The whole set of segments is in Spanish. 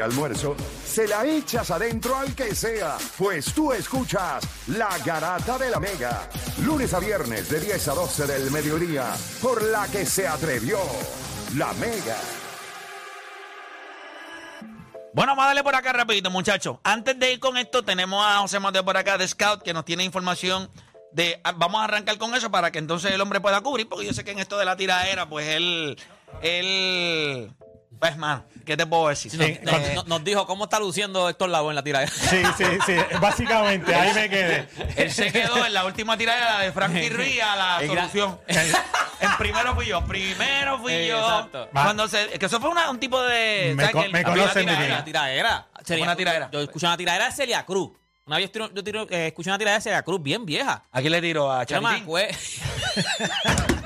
almuerzo, se la echas adentro al que sea, pues tú escuchas La Garata de la Mega, lunes a viernes de 10 a 12 del mediodía, por la que se atrevió La Mega. Bueno, vamos a darle por acá rapidito, muchachos. Antes de ir con esto, tenemos a José Mateo por acá de Scout que nos tiene información de... ah, Vamos a arrancar con eso para que entonces el hombre pueda cubrir, porque yo sé que en esto de la tiradera, pues él... Él... Pues, man, ¿qué te puedo decir? Nos, Eh, nos- dijo cómo está luciendo Héctor Lavoe en la tiradera. Sí, sí, sí. Básicamente, ahí me quedé. Él se quedó en la última tiradera de Frankie Ruiz a la solución. En primero fui yo, primero fui Eh, yo. exacto. Cuando se, que eso fue una- un tipo de. Me ¿sabes co- me conocen una de tiradera? Una tiradera. Sería- Una tiradera. Yo escuché una tiradera de Celia Cruz. Una vez tiro- yo tiro- eh, escuché una tiradera de Celia Cruz bien vieja. Aquí le tiro a Yo me Charitín. Yo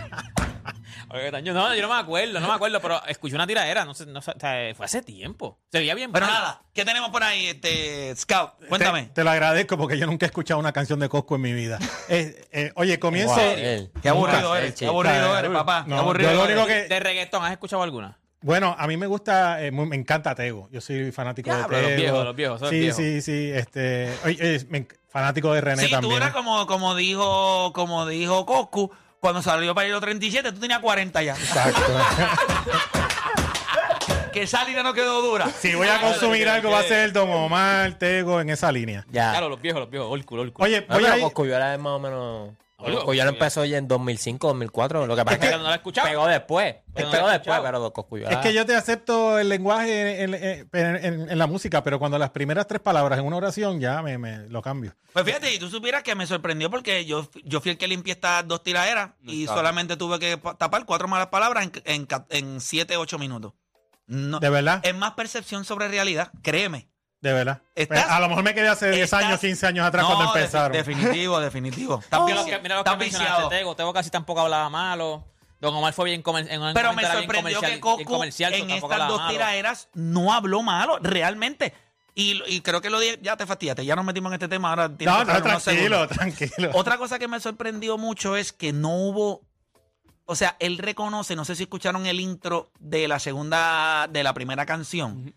no, yo no me acuerdo, no me acuerdo, pero escuché una tiradera, no sé, no sé, o sea, fue hace tiempo. Se veía bien Pero mal. nada, ¿qué tenemos por ahí, este Scout? Cuéntame. Te, te lo agradezco porque yo nunca he escuchado una canción de Cosco en mi vida. Eh, eh, oye, comienzo. Wow. Qué aburrido Nunca. eres, qué aburrido eres, papá. No, qué aburrido yo lo eres. único que- De reggaetón, ¿has escuchado alguna? Bueno, a mí me gusta, eh, me encanta Tego. Yo soy fanático de los Tego. viejos, los viejos, son Sí, viejos. sí, sí. Este, oye, fanático de René Sí, tú también. eras como, como dijo, como dijo Coscu, cuando salió para ir los 37, tú tenías 40 ya. Exacto. que esa línea no quedó dura. si voy a consumir algo, va a ser el Don Omar, Tego en esa línea. Ya. Claro, los viejos, los viejos, old school. Oye, No, voy pero a ir- Cosculluela es más o menos. Oye, Cosculluela empezó ya en 2005, 2004. Lo que pasa es que no la he escuchado. pegó después. Pero pegó después, pero Cosculluela. Es que yo te acepto el lenguaje en, en- en- en- en la música, pero cuando las primeras tres palabras en una oración ya me, me lo cambio. Pues fíjate, y tú supieras que me sorprendió porque yo, yo fui el que limpié estas dos tiraderas y solamente tuve que pa- tapar cuatro malas palabras en, en, ca- en siete, ocho minutos. No, De verdad, es más percepción sobre realidad, créeme. De verdad. ¿Estás- a lo mejor me quedé hace 10 estás- años, 15 años atrás No, cuando defi- empezaron. definitivo, definitivo. Estás Mira lo que, mira lo estás que mencionaste. Tego. Tego casi tampoco hablaba malo. Don Omar fue bien comercial. En un Pero me sorprendió que Coco en estas dos tiraderas no habló malo, realmente. Y, y creo que lo dije, ya te fastidiaste, ya nos metimos en este tema, ahora No, tranquilo, segundos. tranquilo. Otra cosa que me sorprendió mucho es que no hubo. O sea, él reconoce, no sé si escucharon el intro de la segunda, de la primera canción.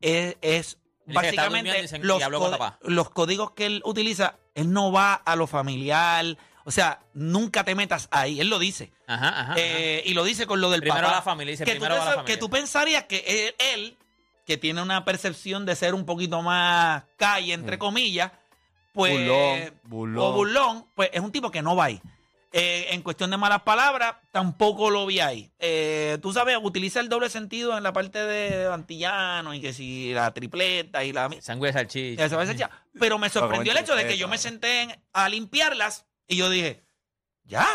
Es, básicamente los, habló con code- papá. los códigos que él utiliza. Él no va a lo familiar. O sea, nunca te metas ahí. Él lo dice. Ajá, ajá. ajá. Eh, y lo dice con lo del Primero papá. la familia, dice, que primero tú la familia. Que tú pensarías que él, él, que tiene una percepción de ser un poquito más calle, entre comillas, pues. Burlón, burlón. O burlón, pues es un tipo que no va ahí. Eh, en cuestión de malas palabras, tampoco lo vi ahí. Eh, tú sabes, utiliza el doble sentido en la parte de antillano y que si la tripleta y la. Sangre de salchicha. Pero me sorprendió el hecho de que yo me senté en- a limpiarlas y yo dije, ¿ya?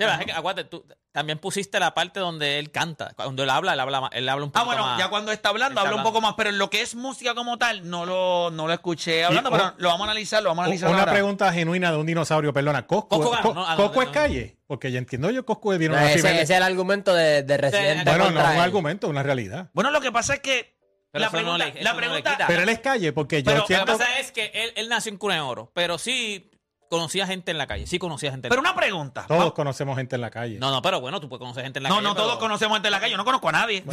Sí, pero es que, tú también pusiste la parte donde él canta. Cuando él habla, él habla, más- él habla un Ah, poco bueno, más. ya cuando está hablando, Está habla un poco más, pero en lo que es música como tal, no lo, no lo escuché hablando, Y- pero lo vamos a analizar, lo vamos a analizar. Una ahora. pregunta genuina de un dinosaurio, perdona. ¿Cosco, no, ah, no, Cosco no, es no. calle? Porque ya entiendo yo, Cosco No, una ese, es el argumento de, de Residente. Bueno, no es un argumento, una realidad. Bueno, lo que pasa es que Pero la no pregunta, le- eso la no pregunta. Pero él es calle, porque yo Pero- Lo que pasa es que él, él nació en Cuna de Oro, pero sí conocía gente en la calle. Sí conocía gente en pero la una pregunta. Todos Va- conocemos gente en la calle. No, no, pero bueno, tú puedes conocer gente en la No, calle. no, pero- todos conocemos gente en la calle, yo no conozco a nadie.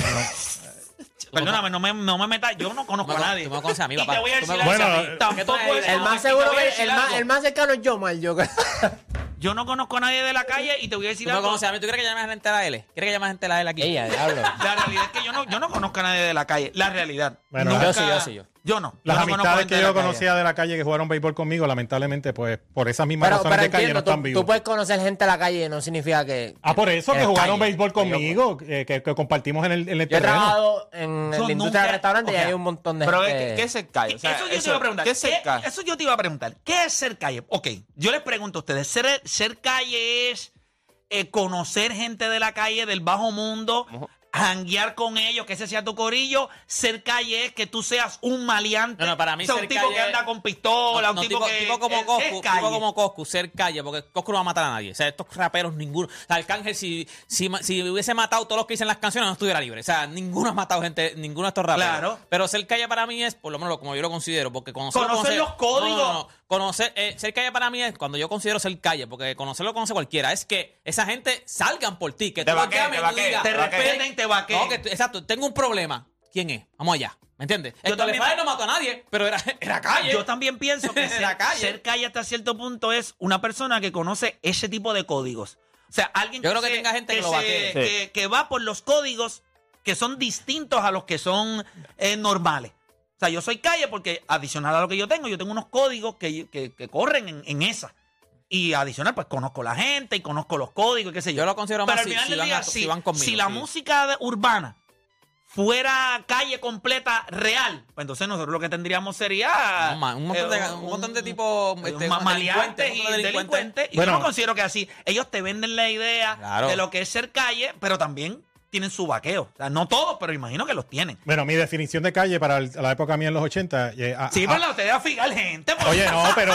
Perdóname, no me, no me metas, yo no conozco a nadie. tú me conoces a mí, Y papá. te voy a Tú me decir conoces algo, a mí. tampoco ¿Qué tú es- El más y te seguro, voy a que- decir el más, algo. el más cercano es yo creo. Yo no conozco a nadie de la calle y te voy a decir Tú me algo. conoces a mí. ¿Tú crees que llamas a gente a la L? ¿Quieres que llames a gente a la L aquí? Ella, diablo. La realidad es que yo no, yo no conozco a nadie de la calle. La realidad. Bueno, Nunca- yo sí, yo sí, yo. Yo no. Las yo amistades gente que de yo calle. conocía de la calle que jugaron béisbol conmigo, lamentablemente, pues por esas mismas Pero, razones pero de calle no entiendo, están tú, vivos. tú puedes conocer gente en la calle no significa que... Ah, por eso que jugaron calle. béisbol conmigo, eh, que, que compartimos en el, en el Yo he trabajado en la industria del restaurante ok. y hay un montón de Pero gente... ¿qué, qué es el calle? O sea, eso yo te iba a preguntar. ¿Qué es ¿Qué- calle? eso yo te iba a preguntar. ¿Qué es ser calle? Ok, yo les pregunto a ustedes. ¿Ser, ser calle es eh, conocer gente de la calle, del bajo mundo, janguear con ellos, que ese sea tu corillo? Ser calle es que tú seas un maleante. No, no, para mí o sea, ser un tipo calle que anda con pistola, un No, tipo, tipo, que tipo como es- es Coscu, calle. tipo como Coscu, ser calle, porque Coscu no va a matar a nadie. O sea, estos raperos, ninguno. O sea, Arcángel, si, si, si hubiese matado todos los que dicen las canciones, no estuviera libre. O sea, ninguno ha matado gente, ninguno de estos raperos. Claro. Pero ser calle para mí es, por lo menos como yo lo considero, porque conocer, Conocer los códigos. No. Conocer, eh, ser calle para mí es cuando yo considero ser calle, porque conocerlo conoce cualquiera. Es que esa gente salgan por ti, que Te tú vaqueen, te vaqueen, digas, te respeten, te vaqueen. No, que tú- exacto, tengo un problema. ¿quién es? Vamos allá. ¿Me entiendes? Yo también- no mató a nadie, pero era, era calle. Yo también pienso que ser, calle. ser calle hasta cierto punto es una persona que conoce ese tipo de códigos. O sea, alguien Yo creo que se- tenga gente que lo se- que, que va por los códigos que son distintos a los que son eh, normales. O sea, yo soy calle porque adicional a lo que yo tengo, yo tengo unos códigos que, que- que corren en, en esa. Y adicional, pues conozco la gente y conozco los códigos, y qué sé yo. Yo lo considero Pero más al si- final si del van día, a- si, si van conmigo, si la sí. música de- urbana fuera calle completa real, pues entonces nosotros lo que tendríamos sería Un ma- un montón de- eh, un montón de tipos, eh, este, maleantes y delincuentes. delincuentes. Y Bueno. yo no considero que así. Ellos te venden la idea Claro. de lo que es ser calle, pero también tienen su vaqueo. O sea, no todos, pero imagino que los tienen. Bueno, mi definición de calle para el- la época mía en los 80. eh, a- Sí, a- pero la ustedes a fijar gente. por Oye, no, pero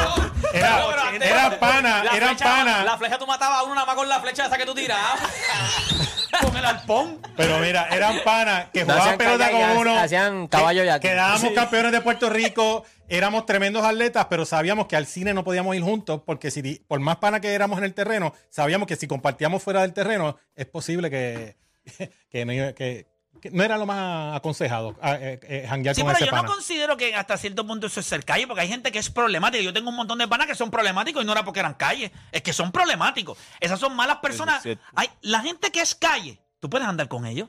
era, pero antes- era pana, la era flecha- pana. La flecha tú matabas a uno nada más con la flecha esa que tú tirabas. con el alpón. Pero mira, eran panas que No jugaban hacían pelota calle, con uno. hacían caballo que- yaqui. Quedábamos campeones de Puerto Rico, éramos tremendos atletas, pero sabíamos que al cine no podíamos ir juntos porque si por más pana que éramos en el terreno, sabíamos que si compartíamos fuera del terreno, es posible que, que, no, que- que no era lo más aconsejado a- eh, eh, janguear Sí, con pero ese yo pana. no considero que hasta cierto punto eso es ser calle, porque hay gente que es problemática. Yo tengo un montón de panas que son problemáticos y no era porque eran calle, es que son problemáticos. Esas son malas personas. Hay, la gente que es calle, tú puedes andar con ellos.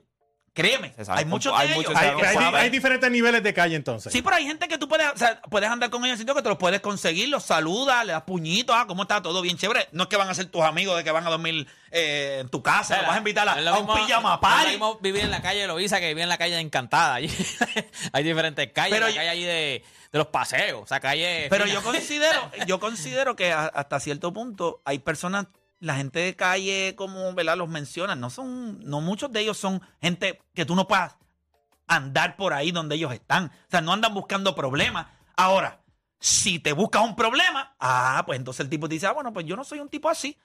Créeme, hay muchos hay de muchos ellos. Hay, diferentes niveles de calle entonces. Sí, pero hay gente que tú puedes, o sea, puedes andar con ellos en sitio que te los puedes conseguir, los saludas, le das puñitos, ah, ¿cómo está? Todo bien chévere. No es que van a ser tus amigos de que van a dormir eh, en tu casa, los vas a invitar a, un pijama party. vivir en la calle de Loiza que vivir en la calle de Encantada. Allí hay diferentes calles. Pero la yo- calle allí de, de los paseos. O sea, calle. Pero fina. yo considero, yo considero que a- hasta cierto punto hay personas, la gente de calle, como ¿verdad? los mencionan, no son, no muchos de ellos son gente que tú no puedas andar por ahí donde ellos están. O sea, no andan buscando problemas. Ahora, si te buscas un problema, ah, pues entonces el tipo te dice, ah, bueno, pues yo no soy un tipo así.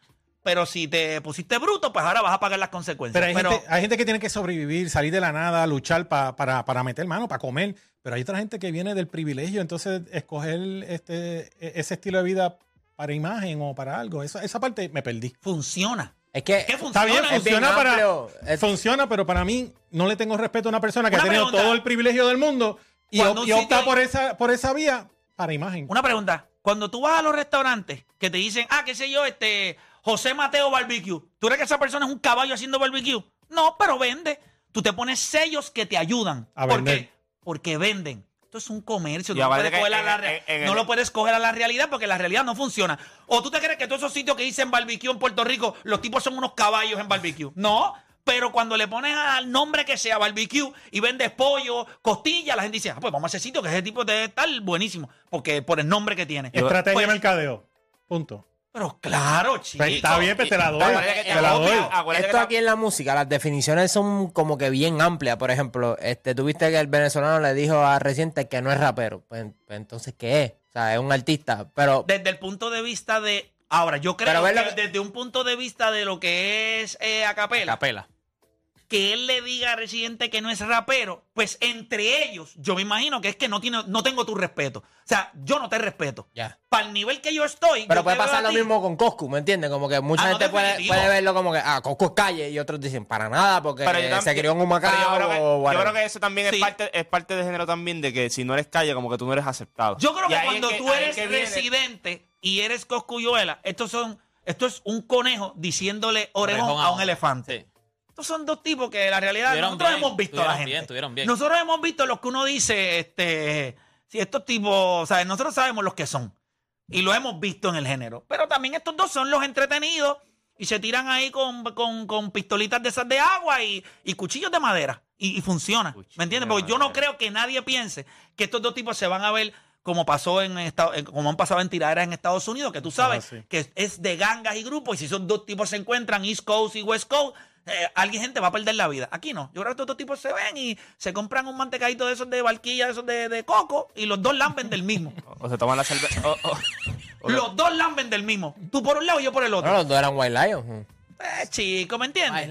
Pero si te pusiste bruto, pues ahora vas a pagar las consecuencias. Pero hay, gente, hay gente que tiene que sobrevivir, salir de la nada, luchar pa- para, para meter mano, para comer. Pero hay otra gente que viene del privilegio, entonces escoger este, e- ese estilo de vida para imagen o para algo. Esa, esa parte me perdí. funciona. Es que ¿Qué Está funciona? bien, es bien funciona para, amplio. Es- funciona, pero para mí no le tengo respeto a una persona que Una ha tenido pregunta. todo el privilegio del mundo y, op- opta sitio- por esa, por esa vía para imagen. Una pregunta. Cuando tú vas a los restaurantes que te dicen, ah, qué sé yo, este José Mateo Barbecue, ¿tú crees que esa persona es un caballo haciendo barbecue? No, pero vende. Tú te pones sellos que te ayudan. A ¿Por vender. qué? Porque venden. Esto es un comercio. Tú no, aparte puedes que coger a en- la en- re- en no el- lo puedes coger a la realidad porque la realidad no funciona. ¿O tú te crees que todos esos sitios que dicen barbecue en Puerto Rico, los tipos son unos caballos en barbecue? No. Pero cuando le pones al nombre que sea barbecue y vendes pollo, costilla, la gente dice, ah, pues vamos a ese sitio que ese tipo debe estar buenísimo. Porque por el nombre que tiene. Estrategia Pues, de mercadeo. Punto. Pero claro, chico. Pues está bien, pues te la doy. Acuérdate que- Te la doy. acuérdate Esto aquí en la música, las definiciones son como que bien amplias. Por ejemplo, este, tuviste que el venezolano le dijo a Reciente que no es rapero. Pues, pues entonces, ¿qué es? O sea, es un artista. Pero Desde el punto de vista de. Ahora, yo creo que desde un punto de vista de lo que es eh, acapela, Capela. Que él le diga a Residente que no es rapero, pues entre ellos, yo me imagino que es que no, tiene, no tengo tu respeto. O sea, yo no te respeto. ya. Para el nivel que yo estoy. Pero yo puede pasar lo ti- mismo con Coscu, ¿me entiendes? Como que mucha Ah, no, gente puede, puede verlo como que, ah, Coscu es calle. Y otros dicen, para nada, porque se crió en un pero yo creo que- o Yo creo que eso también Sí. es parte es parte de género también de que si no eres calle como que tú no eres aceptado. Yo creo Y que cuando que- tú eres residente y eres coscuyuela, estos son, esto es un conejo diciéndole orejón, Orejón a un elefante. Sí. Estos son dos tipos que la realidad nosotros bien, hemos visto a la gente. bien, tuvieron bien. Nosotros hemos visto los que uno dice, este, si estos tipos, o sea, nosotros sabemos los que son y lo hemos visto en el género. Pero también estos dos son los entretenidos y se tiran ahí con, con, con pistolitas de esas de agua y, y cuchillos de madera y, y funciona. Cuchillo ¿Me entiendes? de Porque yo no creo que nadie piense que estos dos tipos se van a ver como pasó en Estados, en- como han pasado en tiraderas en Estados Unidos, que tú sabes Ah, sí. que es, de gangas y grupos, y si esos dos tipos se encuentran, East Coast y West Coast, eh, alguien gente va a perder la vida. Aquí no. Yo creo que estos dos tipos se ven y se compran un mantecadito de esos de barquilla, de esos de, de coco, y los dos lamben del mismo. O se toman la cerveza. los dos lamben del mismo. Tú por un lado y yo por el otro. No, los dos eran White Lion. Eh, chico, ¿me entiendes?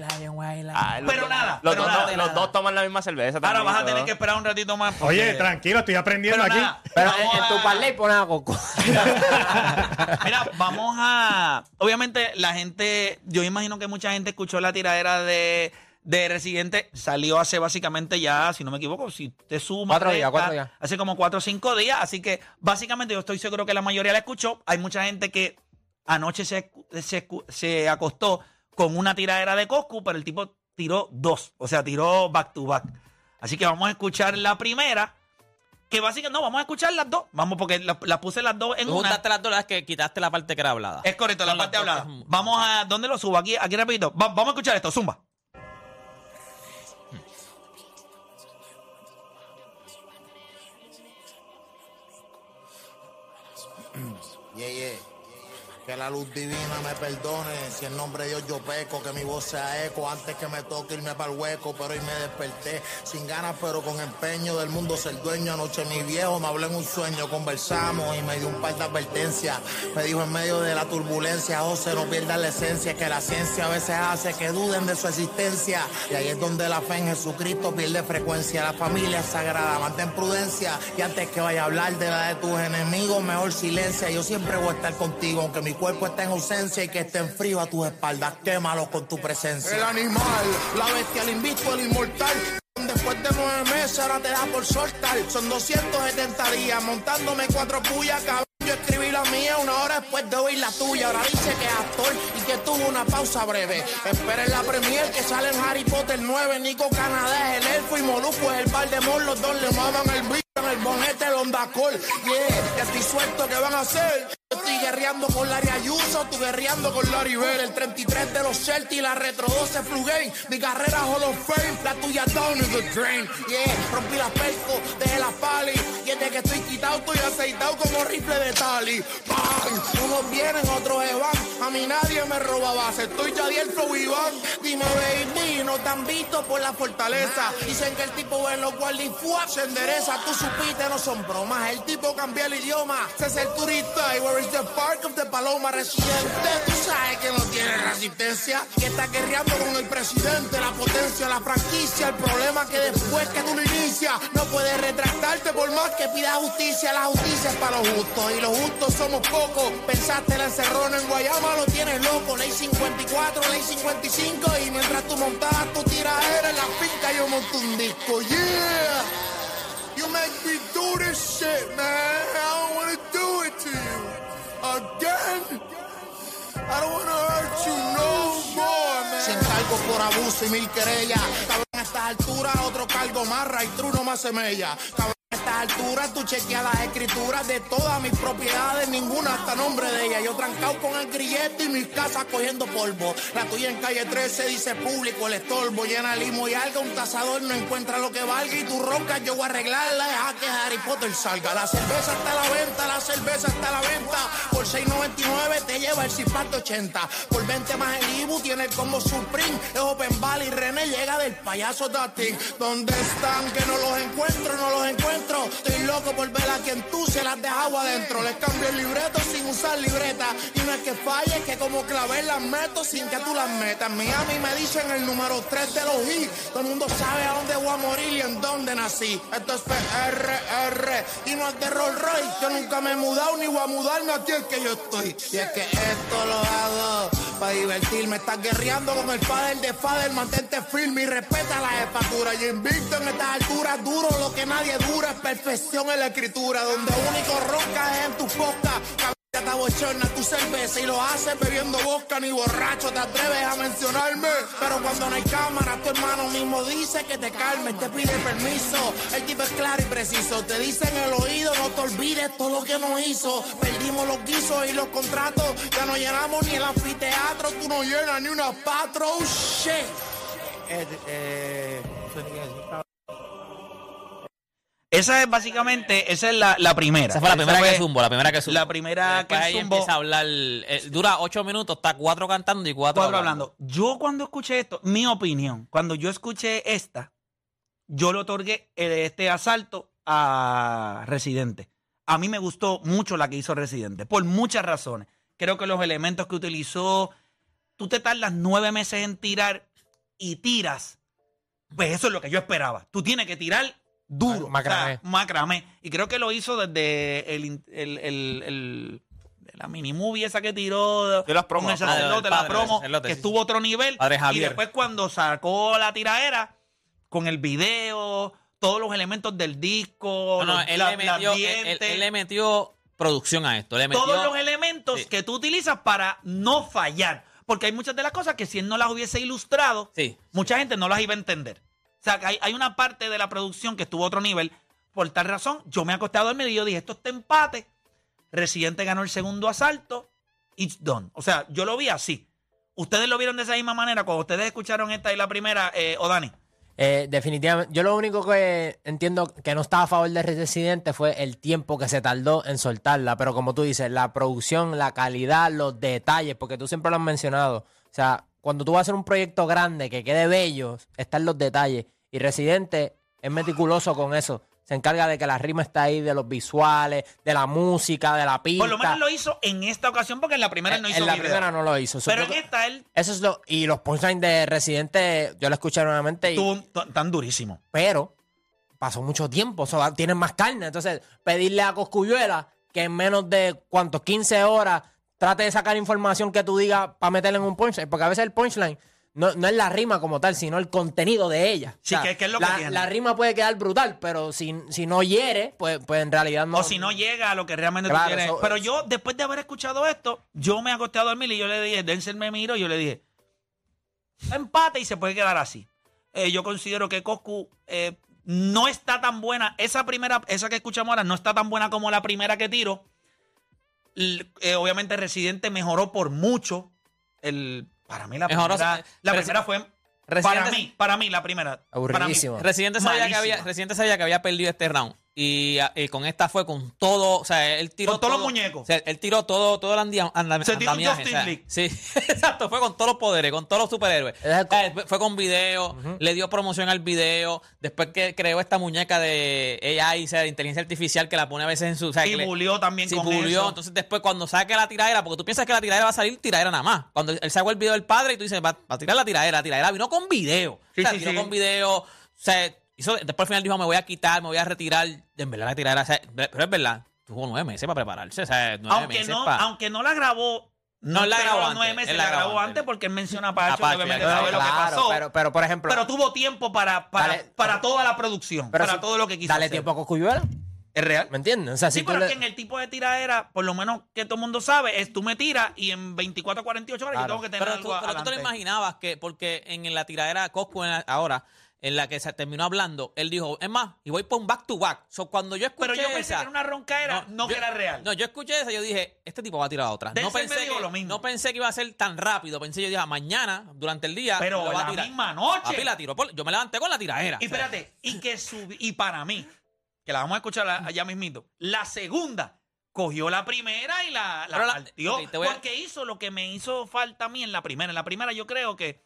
Ah, los Pero dos- nada, Los, pero dos, nada. los dos toman la misma cerveza Ahora también, vas a tener que esperar un ratito más. porque- Oye, tranquilo, estoy aprendiendo Pero aquí. nada, Pero vamos en, en tu a- parlay pones a Coscu. Mira, vamos a. Obviamente, la gente. Yo imagino que mucha gente escuchó la tiradera de, de Residente salió hace básicamente ya, si no me equivoco, si te suma. Cuatro días, cuatro días. Hace como cuatro o cinco días. Así que básicamente yo estoy seguro que la mayoría la escuchó. Hay mucha gente que anoche se, se, se acostó con una tiradera de Coscu, pero el tipo tiró dos. O sea, tiró back to back. Así que vamos a escuchar la primera. Que básicamente, no, vamos a escuchar las dos. Vamos, porque las puse las dos en Tú una. juntaste las dos, las que quitaste la parte que era hablada. Es correcto, la parte hablada. Vamos a. ¿Dónde lo subo? Aquí, aquí repito. Va- vamos a escuchar esto, Zumba. Yeah, yeah. Que la luz divina me perdone, si en nombre de Dios yo peco, que mi voz sea eco antes que me toque irme para el hueco, pero hoy me desperté sin ganas pero con empeño del mundo ser dueño. Anoche mi viejo me habló en un sueño, conversamos y me dio un par de advertencias. Me dijo en medio de la turbulencia, José, no pierdas la esencia, que la ciencia a veces hace que duden de su existencia. Y ahí es donde la fe en Jesucristo pierde frecuencia. La familia sagrada, mantén prudencia. Y antes que vaya a hablar de la de tus enemigos, mejor silencia. Yo siempre voy a estar contigo, aunque mi cuerpo esté en ausencia y que esté en frío a tus espaldas. Quémalo con tu presencia. El animal, la bestia, el invicto, el inmortal. Después de nueve meses ahora te da por soltar. Son 270 días montándome cuatro puyas, cabrón. Yo escribí la mía una hora después de oír la tuya. Ahora dice que es actor y que tuvo una pausa breve. Esperen la premier que sale en Harry Potter 9. Nico Canadá es el elfo y Molusco es el Valdemort. Los dos le maman el bicho en el bonete el Honda Col. Yeah, estoy suelto, ¿qué van a hacer? Yo estoy guerreando con Larry Ayuso, tú guerreando con Larry Bell. El 33 de los Celtics, la Retro 12 Flu. Mi carrera Hall of Fame, la tuya down in the drain. Yeah, rompí la perco, que estoy quitado, estoy aceitado como rifle de tali. ¡Bang! Unos vienen, otros se van. A mí nadie me roba base, estoy ya el flow Iván. Dime, baby, no te han visto por la fortaleza. Dicen que el tipo en los guardias se endereza. Tú supiste, no son bromas. El tipo cambia el idioma. Se es el turista y where is the park of the paloma residente. Tú sabes que no tiene resistencia. Que está guerreando con el presidente, la potencia, la franquicia. El problema que después que tú lo inicias, no puedes retractarte por más que pida justicia. La justicia es para los justos y los justos somos pocos. Pensaste el encerrón en Guayama, lo tienes loco. Ley 54, ley 55. Y mientras tú montabas tu tiradera en la finca, yo monto un disco. Yeah. You make me do this shit, man. I don't wanna do it to you. Again. I don't wanna hurt you no more, man. Sin cargo por abuso y mil querellas. Cabrón, a estas alturas otro cargo más, true no más semella. A estas alturas tú chequeas las escrituras de todas mis propiedades, ninguna hasta nombre de ella. Yo trancado con el grillete y mis casas cogiendo polvo. La tuya en calle 13 dice público, el estorbo, llena limo y algo. Un tasador no encuentra lo que valga y tú roncas, yo voy a arreglarla. Deja que Harry Potter salga. La cerveza está a la venta, la cerveza está a la venta. Por 6.99 te lleva el Cipato 80. Por 20 más el Ibu tiene el combo Supreme. Es Open Valley, René llega del payaso Dating. ¿Dónde están? Que no los encuentro, no los encuentro. Estoy loco por ver a quien tú se las dejado adentro. Les cambio el libreto sin usar libreta. Y no es que falle, es que como clavé las meto sin que tú las metas. Miami me dicen el número 3 de los hits. Todo el mundo sabe a dónde voy a morir y en dónde nací. Esto es PRR y no es de Rolls Royce. Yo nunca me he mudado ni voy a mudarme aquí el que yo estoy. Y es que esto lo hago para divertirme. Estás guerreando con el padre de Fader. Mantente firme y respeta la jefatura. Y invicto en estas alturas, duro lo que nadie dura. Es perfección en la escritura. Donde único ronca es en tu podcast. Te abochorna tu cerveza y lo haces bebiendo vodka ni borracho te atreves a mencionarme. Pero cuando no hay cámara, tu hermano mismo dice que te calmes, te pide permiso. El tipo es claro y preciso, te dice en el oído, no te olvides todo lo que nos hizo. Perdimos los guisos y los contratos, ya no llenamos ni el anfiteatro, tú no llenas ni una patro, oh, shit. Eh, eh, Esa es básicamente, esa es la, la primera. Esa fue la primera fue que zumbo, la primera que zumbo. La primera que ahí zumbo. empieza a hablar. eh, dura ocho minutos, está cuatro cantando y cuatro, Cuatro hablando. Yo cuando escuché esto, mi opinión, cuando yo escuché esta, yo le otorgué este asalto a Residente. A mí me gustó mucho la que hizo Residente, por muchas razones. Creo que los elementos que utilizó, tú te tardas nueve meses en tirar y tiras. Pues eso es lo que yo esperaba. Tú tienes que tirar duro. Macramé. o sea, macramé. Y creo que lo hizo desde el, el- el- el- la mini movie esa que tiró De las promos, con el la promo. sacerdote, Ah, la del promo, que sí. estuvo otro nivel. Padre Y después cuando sacó la tiraera con el video, todos los elementos del disco, No, no, los- él, la- le metió, él- él- dientes, él le metió producción a esto. Le metió, todos los elementos Sí. que tú utilizas para no fallar. Porque hay muchas de las cosas que si él no las hubiese ilustrado, Sí. mucha gente no las iba a entender. Sea, hay, hay una parte de la producción que estuvo a otro nivel. Por tal razón, yo me acosté a dormir y yo dije, esto está empate. Residente ganó el segundo asalto. It's done. O sea, yo lo vi así. ¿Ustedes lo vieron de esa misma manera cuando ustedes escucharon esta y la primera, eh, o Dani? Eh, definitivamente, yo lo único que entiendo que no estaba a favor de Residente fue el tiempo que se tardó en soltarla, pero como tú dices, la producción, la calidad, los detalles, porque tú siempre lo has mencionado. O sea, cuando tú vas a hacer un proyecto grande que quede bello, están los detalles. Y Residente es meticuloso con eso. Se encarga de que la rima está ahí, de los visuales, de la música, de la pista. Por lo menos lo hizo en esta ocasión porque en la primera él no hizo en la video. primera no lo hizo. So, Pero yo en esta él Eso es lo. Y los punchlines de Residente, yo lo escuché nuevamente. Y, tan durísimo. pero pasó mucho tiempo, o sea, tienen más carne. Entonces, pedirle a Coscuyuela que en menos de cuántos 15 horas trate de sacar información que tú digas para meterle en un punchline, porque a veces el punchline no, no es la rima como tal, sino el contenido de ella. Sí, que- que es lo que la, tiene. la rima puede quedar brutal, pero si, si no hiere, pues, pues en realidad no. o si no llega a lo que realmente Claro, tú quieres. eso- Pero yo, después de haber escuchado esto, yo me acosté a dormir y yo le dije, Denzel me miró y yo le dije, empate y se puede quedar así. Eh, yo considero que Coscu eh, no está tan buena. Esa primera, esa que escuchamos ahora, no está tan buena como la primera que tiro. Eh, obviamente Residente mejoró por mucho. El, para mí la primera, eh, la primera fue... Para mí, para mí la primera. Aburridísimo. Residente sabía, que Malísima. había, Residente sabía que había perdido este round. Y, y con esta fue con todo, o sea, él tiró Con todos los muñecos. O sea, él tiró todo, todo el andi- anda- Se tiró Justice o sea, League. Sí, exacto, fue con todos los poderes, con todos los superhéroes. Sea, fue con video, le dio promoción al video, después que creó esta muñeca de AI, o sea, de inteligencia artificial que la pone a veces en su... O sea, Y bulió también Sí, con bulió. eso. Entonces después cuando saque la tiradera, porque tú piensas que la tiradera va a salir tiradera nada más. Cuando él sacó el video del padre y tú dices, va, va a tirar la tiradera, la tiradera vino con video. Sí, o sea, sí, tiró sí. con video. O sea, hizo, después al final dijo, me voy a quitar, me voy a retirar. En verdad la tiradera, o sea, pero es verdad, tuvo nueve meses para prepararse. O sea, nueve aunque meses no, pa- aunque no la grabó, No, la grabó nueve meses, él la la grabó antes antes. porque él menciona a Pacho, A Pacho, que obviamente ya, sabe lo que Claro, pasó. pero, pero por ejemplo. pero tuvo tiempo para, para, Dale- para toda la producción, pero para si- todo lo que quiso Dale hacer. tiempo a Coscuyuela. Es real. ¿Me entiendes? O sea, Sí, si pero le- es que en el tipo de tiradera, por lo menos que todo el mundo sabe, es tú me tiras y en 24 a 48 horas yo Claro. tengo que tener Pero, algo tú, pero tú te lo imaginabas que, porque en la tiradera Coscu ahora, en la que se terminó hablando, él dijo, es más, y voy por un back to back. So, cuando yo escuché Pero yo pensé esa- que era una roncaera, no, que yo- era real. No, yo escuché esa, yo dije, este tipo va a tirar otra. No pensé, que, lo mismo. no pensé que iba a ser tan rápido. Pensé, yo dije, ah, mañana, durante el día, pero lo va a la tirar. misma noche. Papi, la tiró por- yo me levanté con la tiradera. Y O sea, espérate, y que subí, y para mí, que la vamos a escuchar allá mismito, la segunda cogió la primera y la, la la- partió. a- Porque hizo lo que me hizo falta a mí en la primera. En la primera yo creo que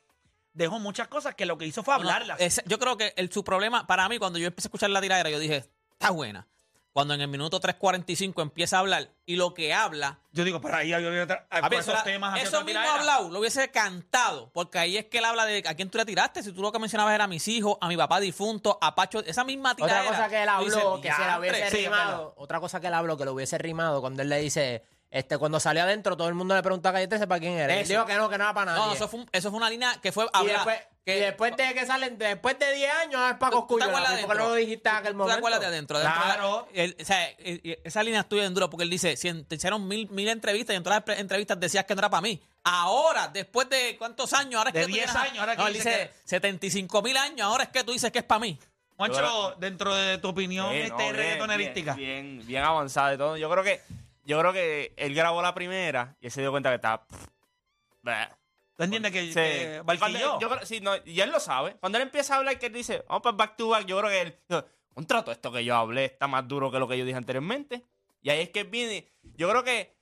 dejó muchas cosas que lo que hizo fue no, hablarlas. ese- yo creo que el, su problema, para mí, cuando yo empecé a escuchar la tiradera, yo dije, está buena. Cuando en el minuto 3.45 empieza a hablar y lo que habla yo digo, para ahí había otra, eso, temas. eso otra mismo tiradera. hablado, lo hubiese cantado, porque ahí es que él habla de a quién tú le tiraste. Si tú lo que mencionabas era a mis hijos, a mi papá difunto, a Pacho, esa misma Otra tiradera. cosa que él habló, que se la hubiese rimado, otra cosa que él habló, que lo hubiese rimado, cuando él le dice, este, cuando salió adentro, todo el mundo le preguntó a Calle 13 para quién era. Él dijo que no, que no era para nadie. No, eso fue, un- eso fue una línea que fue y, después, que, y después de que salen, después de 10 años, es para ¿Tú- te acuerdas ¿Por qué no adentro? lo dijiste en aquel ¿Tú te momento? acuerdas de adentro? adentro Claro. él- o sea, esa línea estuvo en duro porque él dice, si en- te hicieron mil, mil entrevistas y en todas las pre- entrevistas decías que no era para mí. Ahora, después de cuántos años, ahora es De que tú 10 vienes a- años, ahora que no, él dice dice 75 mil años, ahora es que tú dices que es para mí. Moncho, dentro de tu opinión Sí, no, este bien, reggaetonerística. Bien, bien, bien avanzada y todo. Yo creo que, yo creo que él grabó la primera y él se dio cuenta que estaba. ¿Tú entiendes que, Sí. que yo creo- sí, no, y él lo sabe. Cuando él empieza a hablar, que él dice, vamos para back to back, yo creo que él, dijo, contra todo esto que yo hablé está más duro que lo que yo dije anteriormente. Y ahí es que viene. Yo creo que,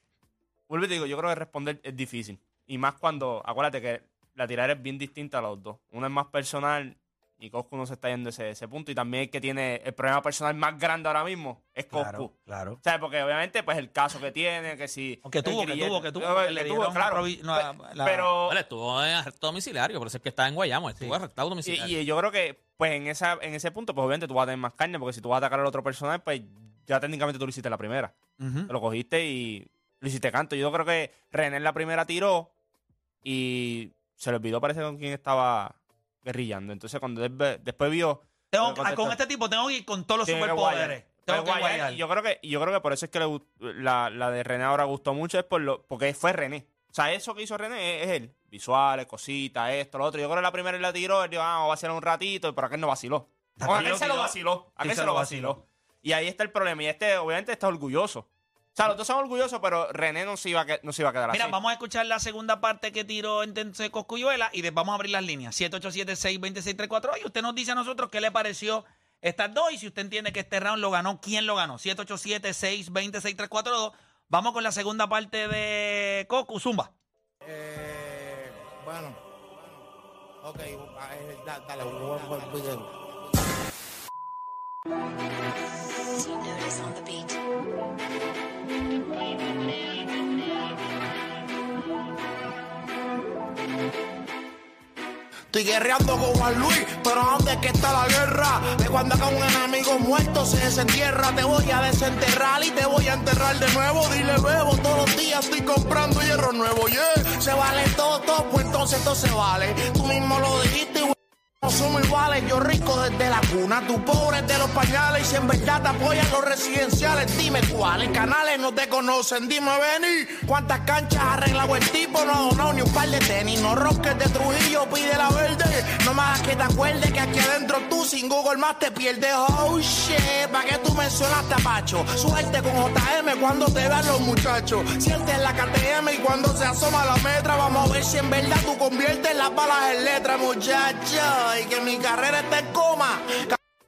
vuelvo y te digo, yo creo que responder es difícil. Y más cuando, acuérdate que la tirada es bien distinta a los dos. Uno es más personal y Coscu no se está yendo a ese, ese punto. Y también el que tiene el problema personal más grande ahora mismo es Coscu. Claro, claro. ¿Sabes? Porque obviamente, pues el caso que tiene, que si. O que tuvo, que tuvo, que tuvo, que le tuvo, claro. provi- una- Pe- la- pero. Bueno, estuvo en arresto domiciliario, por eso es que está en Guayamo, estuvo arrestado Y, domiciliario. y yo creo que, pues, en esa en ese punto, pues, obviamente tú vas a tener más carne, porque si tú vas a atacar al otro personal, pues, ya técnicamente tú lo hiciste la primera. Te lo cogiste y lo hiciste canto. Yo creo que René en la primera tiró y se le olvidó, parece, con quién estaba guerrillando. Entonces, cuando después vio. Tengo- contestó, con este tipo tengo que ir con todos los que superpoderes. Tengo que Puede guayar. Yo creo que, yo creo que por eso es que le la, la de René ahora gustó mucho, es por lo, porque fue René. O sea, eso que hizo René es, es él. Visuales, cositas, esto, lo otro. Yo creo que la primera él la tiró, él dijo, ah, vamos a hacer un ratito, pero aquel no vaciló. O aquel se lo vaciló. Aquel se lo vaciló. Y ahí está el problema. Y este, obviamente, está orgulloso. Sea, los dos son orgullosos, pero René no se iba a, que- no se iba a quedar Mira, así. vamos a escuchar la segunda parte que tiró entonces Coscuyuela y después vamos a abrir las líneas. 787-626-342 y usted nos dice a nosotros qué le pareció estas dos y si usted entiende que este round lo ganó, ¿quién lo ganó? 787-626-342. Vamos con la segunda parte de Cocu, Zumba. Eh, bueno. Ok, eh, da- dale, el video. Estoy guerreando con Juan Luis, pero ¿dónde que está la guerra? De cuando acá un enemigo muerto se desentierra, te voy a desenterrar y te voy a enterrar de nuevo. Dile bebo, todos los días estoy comprando hierro nuevo, yeah. Se vale todo, todo, pues entonces todo se vale. Tú mismo lo dijiste. No somos iguales, yo rico desde la cuna, tú pobre de los pañales. Y si en verdad te apoyan los residenciales, dime cuáles canales no te conocen. Dime, Benny, cuántas canchas ha arreglado el tipo. No ha ni un par de tenis. No roques de Trujillo, pide la verde. No me hagas que te acuerdes que aquí adentro tú sin Google más te pierdes. Oh shit, ¿para qué tú mencionaste a Pacho? Suerte con JM cuando te vean los muchachos. Siente la KTM y cuando se asoma la metra, vamos a ver si en verdad tú conviertes las balas en letras, muchacho. Y que mi carrera está en coma.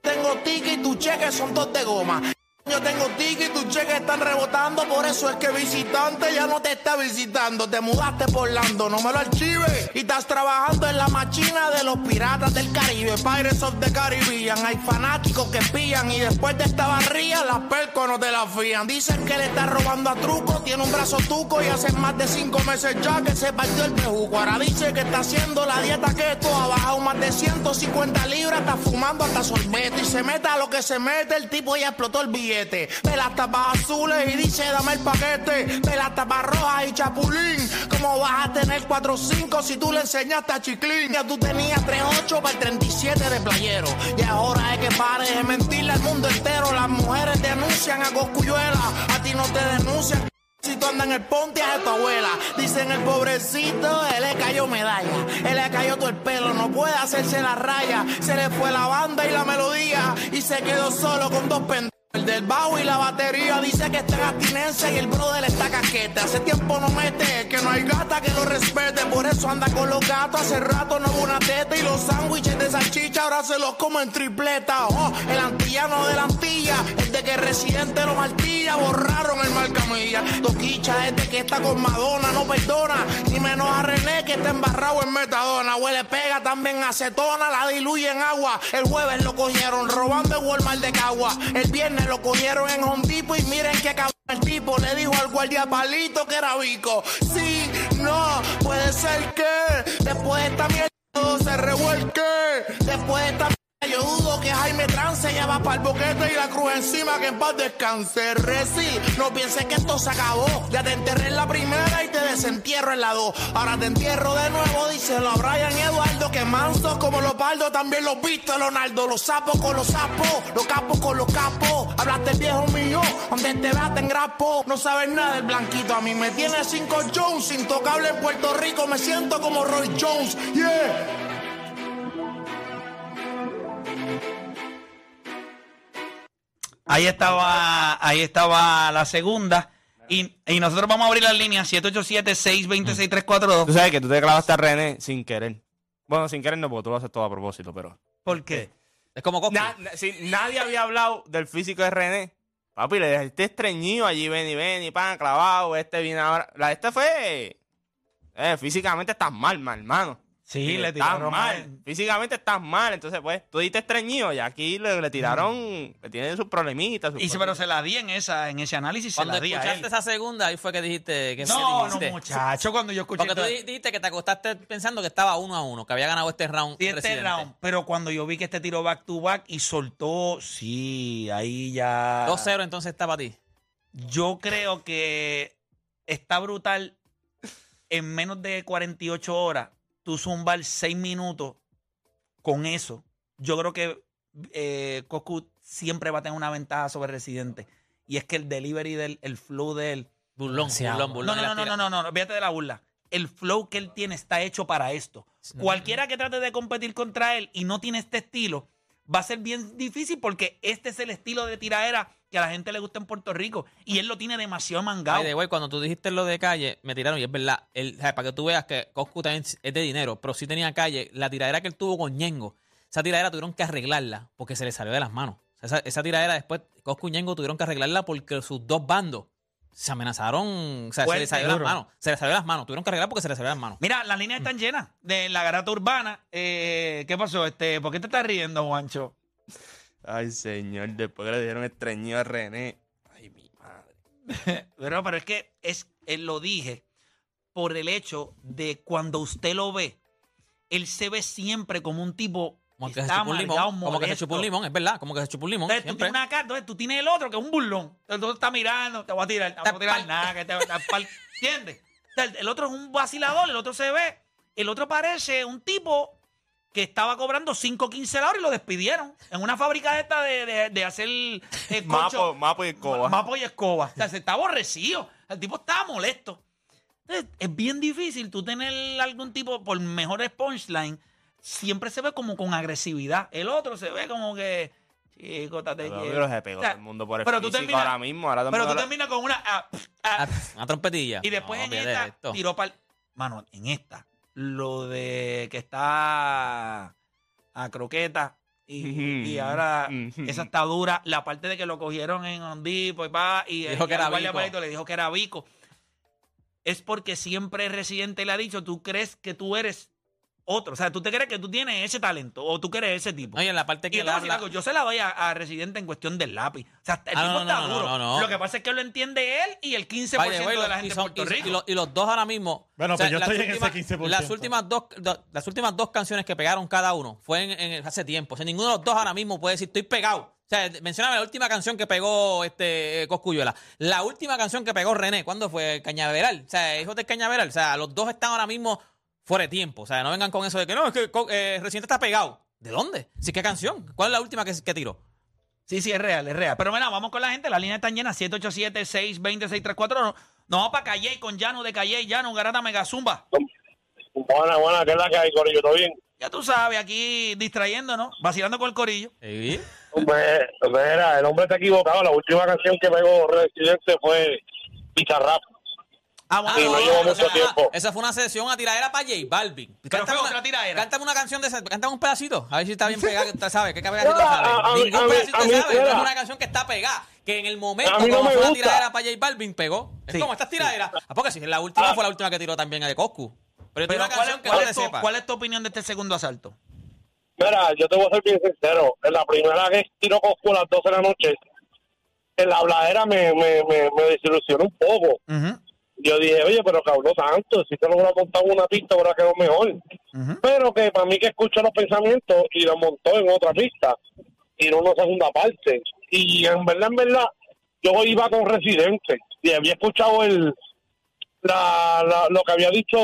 Tengo ticket y tus cheques son todos de goma. Yo tengo ticket y tus cheques están rebotando, por eso es que visitante ya no te está visitando. Te mudaste por Lando, no me lo archives. Y estás trabajando en la machina de los piratas del Caribe, Pirates of the Caribbean. Hay fanáticos que pillan y después de esta barría, las percos no te la fían. Dicen que le está robando a truco, tiene un brazo tuco y hace más de cinco meses ya que se partió el pejuco. Ahora dice que está haciendo la dieta keto, ha bajado más de 150 libras, está fumando hasta sorbete y se meta lo que se mete, el tipo ya explotó el billete. Ve las tapas azules y dice dame el paquete. Ve las tapas rojas y chapulín. ¿Cómo vas a tener 4-5 si tú le enseñaste a Chiclín? Ya tú tenías 3-8 para el 37 de playero. Y ahora es que pares de mentirle al mundo entero. Las mujeres denuncian a Coscuyuela, a ti no te denuncian. Si tú andas en el ponte a tu abuela, dicen el pobrecito, él le cayó medalla, él le cayó todo el pelo, no puede hacerse la raya, se le fue la banda y la melodía, y se quedó solo con dos pendejos. El del bajo y la batería dice que está en abstinencia y el brother está caquete. Hace tiempo no mete, que no hay gata que lo respete. Por eso anda con los gatos. Hace rato no hubo una teta y los sándwiches de salchicha ahora se los como en tripleta. El antillano de la antilla, el de que residente lo martilla. Borraron el marcamilla. Toquicha es de que está con Madonna, no perdona. Ni menos a René que está embarrado en metadona. Huele pega también acetona, la diluye en agua. El jueves lo cogieron robando en Walmart de Cagua. El viernes lo cogieron en Home Depot y miren que cabrón el tipo le dijo al guardia palito que era bico. Sí, no, puede ser que después de esta mierda todo se revuelque. Después de esta mierda yo dudo que Jaime Trance ya va para el boquete y la cruz encima que en paz descanse. Reci, no pienses que esto se acabó. Ya te enterré en la primera y te desentierro en la dos. Ahora te entierro de nuevo, díselo a Brian Eduardo. Que mansos como los paldos también los viste, Leonardo. Los sapos con los sapos, los capos con los capos. Hablaste viejo mío, donde te veas te engrapo. No sabes nada del blanquito, a mí me tiene cinco Jones. Intocable en Puerto Rico, me siento como Roy Jones. Yeah. Ahí estaba, ahí estaba la segunda. Y, y nosotros vamos a abrir las líneas 787-626-342. Tú sabes que tú te clavaste a René sin querer. Bueno, sin querer no, porque tú lo haces todo a propósito, pero... ¿Por qué? Es como Coscu. Na- na- si nadie había hablado del físico de René. Papi, le dejaste estreñido allí, ven y ven y pan, clavado. Este viene ahora. La este fue. Eh, físicamente estás mal, mal, hermano. Sí, le tiraron mal. mal. Físicamente estás mal. Entonces, pues, tú diste estreñido y aquí le, le tiraron. Le tienen sus problemitas. sus Y sí, pero se la di en esa, en ese análisis, se Cuando la di a escuchaste él. esa segunda, ahí fue que dijiste que No, no, dijiste? muchacho, cuando yo escuché Porque tú di- dijiste que te acostaste pensando que estaba uno a uno, que había ganado este round. este round, pero cuando yo vi que este tiró back to back y soltó, sí, ahí ya. 2-0 entonces está para ti. Yo creo que está brutal en menos de 48 horas, tú zumbar 6 minutos con eso. Yo creo que eh, Coscu siempre va a tener una ventaja sobre Residente. Y es que el delivery del el flow de él. Burlón, burlón, No, burlón. no, no, no, tiras. no, no, no, fíjate de la burla. El flow que él tiene está hecho para esto. Cualquiera que trate de competir contra él y no tiene este estilo, va a ser bien difícil porque este es el estilo de tiraera que a la gente le gusta en Puerto Rico. Y él lo tiene demasiado mangado. Ay, de güey, cuando tú dijiste lo de calle, me tiraron y es verdad. Para que tú veas que Coscu también es de dinero, pero sí tenía calle. La tiradera que él tuvo con Ñengo, esa tiradera tuvieron que arreglarla porque se le salió de las manos. O sea, esa, esa tiradera después, Coscu y Ñengo tuvieron que arreglarla porque sus dos bandos se amenazaron. O sea, se les salió de las manos. Se les salió de las manos. Tuvieron que arreglar porque se les salió de las manos. Mira, las líneas están llenas de la garata urbana. Eh, ¿Qué pasó? Este, ¿Por qué te estás riendo, Juancho? Ay, señor, después que le dieron estreñido a René. Ay, mi madre. Pero, pero es que es, él lo dije por el hecho de cuando usted lo ve, él se ve siempre como un tipo Como que se chupó un limón. Como que se chupó un limón, es verdad. Como que se chupó un limón. Entonces, tú tienes una cara, entonces tú tienes el otro que es un burlón. Entonces tú estás mirando, te voy a tirar, te voy a tirar nada, que te ¿Entiendes? El otro es un vacilador, el otro se ve, el otro parece un tipo que estaba cobrando 5 15 la hora y lo despidieron en una fábrica esta de, de, de hacer eh, Mapo, mapo y escoba. Mapo y escoba. O sea, se está aborrecido. El tipo estaba molesto. Entonces, es bien difícil tú tener algún tipo, por mejores punchline, siempre se ve como con agresividad. El otro se ve como que, chico, estate Pero, se pegó O sea, todo el mundo por el pero tú físico terminas- ahora mismo. Ahora Pero tú terminas con una... ah, ah, Ah, Una trompetilla. y después No, en esta esto. tiró para... Mano, en esta, lo de que está a croqueta y, y ahora esa está dura. La parte de que lo cogieron en Hondipo y pa, y, Dijo y que era le dijo que era Vico. Es porque siempre el residente le ha dicho, tú crees que tú eres otro. O sea, tú te crees que tú tienes ese talento o tú eres ese tipo. Oye, en la parte Y que algo, yo se la doy a, a Residente en cuestión del lápiz. O sea, el Ah, tipo no, está no, no, duro. no, no. Lo que pasa es que lo entiende él y el 15% By the way, de la gente y de Puerto y- Rico. Y, los, y los dos ahora mismo. Bueno, pues yo las estoy en ese últimas- 15%. Las últimas, dos, do- las últimas dos canciones que pegaron cada uno fue en, en- hace tiempo. O sea, ninguno de los dos ahora mismo puede decir estoy pegado. O sea, mencioname la última canción que pegó este eh, Coscuyuela. La última canción que pegó René, ¿cuándo fue? Cañaveral. O sea, hijo de Cañaveral. O sea, los dos están ahora mismo fuera de tiempo. O sea, no vengan con eso de que no, es que Co- eh, Residente está pegado. ¿De dónde? Sí, ¿qué canción? ¿Cuál es la última que, que tiró? Sí, sí, es real, es real. Pero bueno, vamos con la gente. Las líneas están llenas. 787-620-634. No, no vamos para Calle con Llano de Calle, Llano, Garata Megazumba. Buena, buena, ¿qué es la que hay, Corillo? ¿Todo bien? Ya tú sabes, aquí distrayéndonos, vacilando con el corillo. Sí. Pues, mira, el hombre está equivocado. La última canción que pegó Residente fue Pizarrap. Ah, bueno, Sí, no llevo mucho tiempo. Esa fue una sesión a tiradera para J Balvin. Pero fue otra tiradera. Cántame una canción de esa. Cántame un pedacito. A ver si está bien pegada. ¿Tú ¿Sabes? ¿Qué pedacito No, sabe? a- a mí- Ningún pedacito a mí, sabe. mira. Es una canción que está pegada. Que en el momento, no cuando fue una tiradera para J Balvin, pegó. Es Sí. como estas tiraderas. Ah, porque si la última Ah. fue la última que tiró también a de Coscu. Pero, Pero una ¿cuál, canción es, que cuál no es te tu, sepa. cuál es tu opinión de este segundo asalto? Mira, yo te voy a ser bien sincero. En la primera que tiró Coscu a las 12 de la noche, en la habladera me, me, me, me desilusionó un poco. Yo dije, oye, pero habló tanto, si te lo hubiera montado una pista, hubiera quedado mejor. Pero que para mí que escuchó los pensamientos y lo montó en otra pista, tiró una segunda parte. Y en verdad, en verdad, yo iba con Residente y había escuchado el la, la- lo que había dicho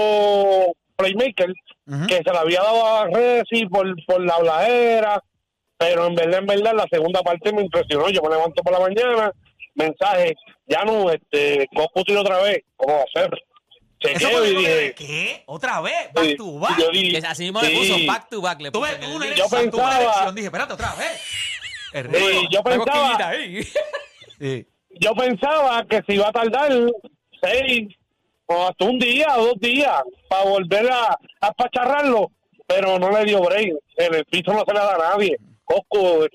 Playmaker, que se le había dado a Resi por, por la habladera, pero en verdad, en verdad, la segunda parte me impresionó. Yo me levanto por la mañana, mensaje, ya no, este, Coscu tiró otra vez, ¿cómo va a ser? Chequeo y dije, ¿Qué? ¿Otra vez? Back sí, to back. y yo dije, Que así mismo le sí. puso back to back. Le Tú puso ves, en el tú no link. eres Yo santo, una pensaba- elección. Dije, espérate, otra vez. Sí, yo Una pensaba, ahí. Sí. yo pensaba que se iba a tardar seis o hasta un día o dos días para volver a, a pacharrarlo, pero no le dio break. En el piso no se le da a nadie. Cosco,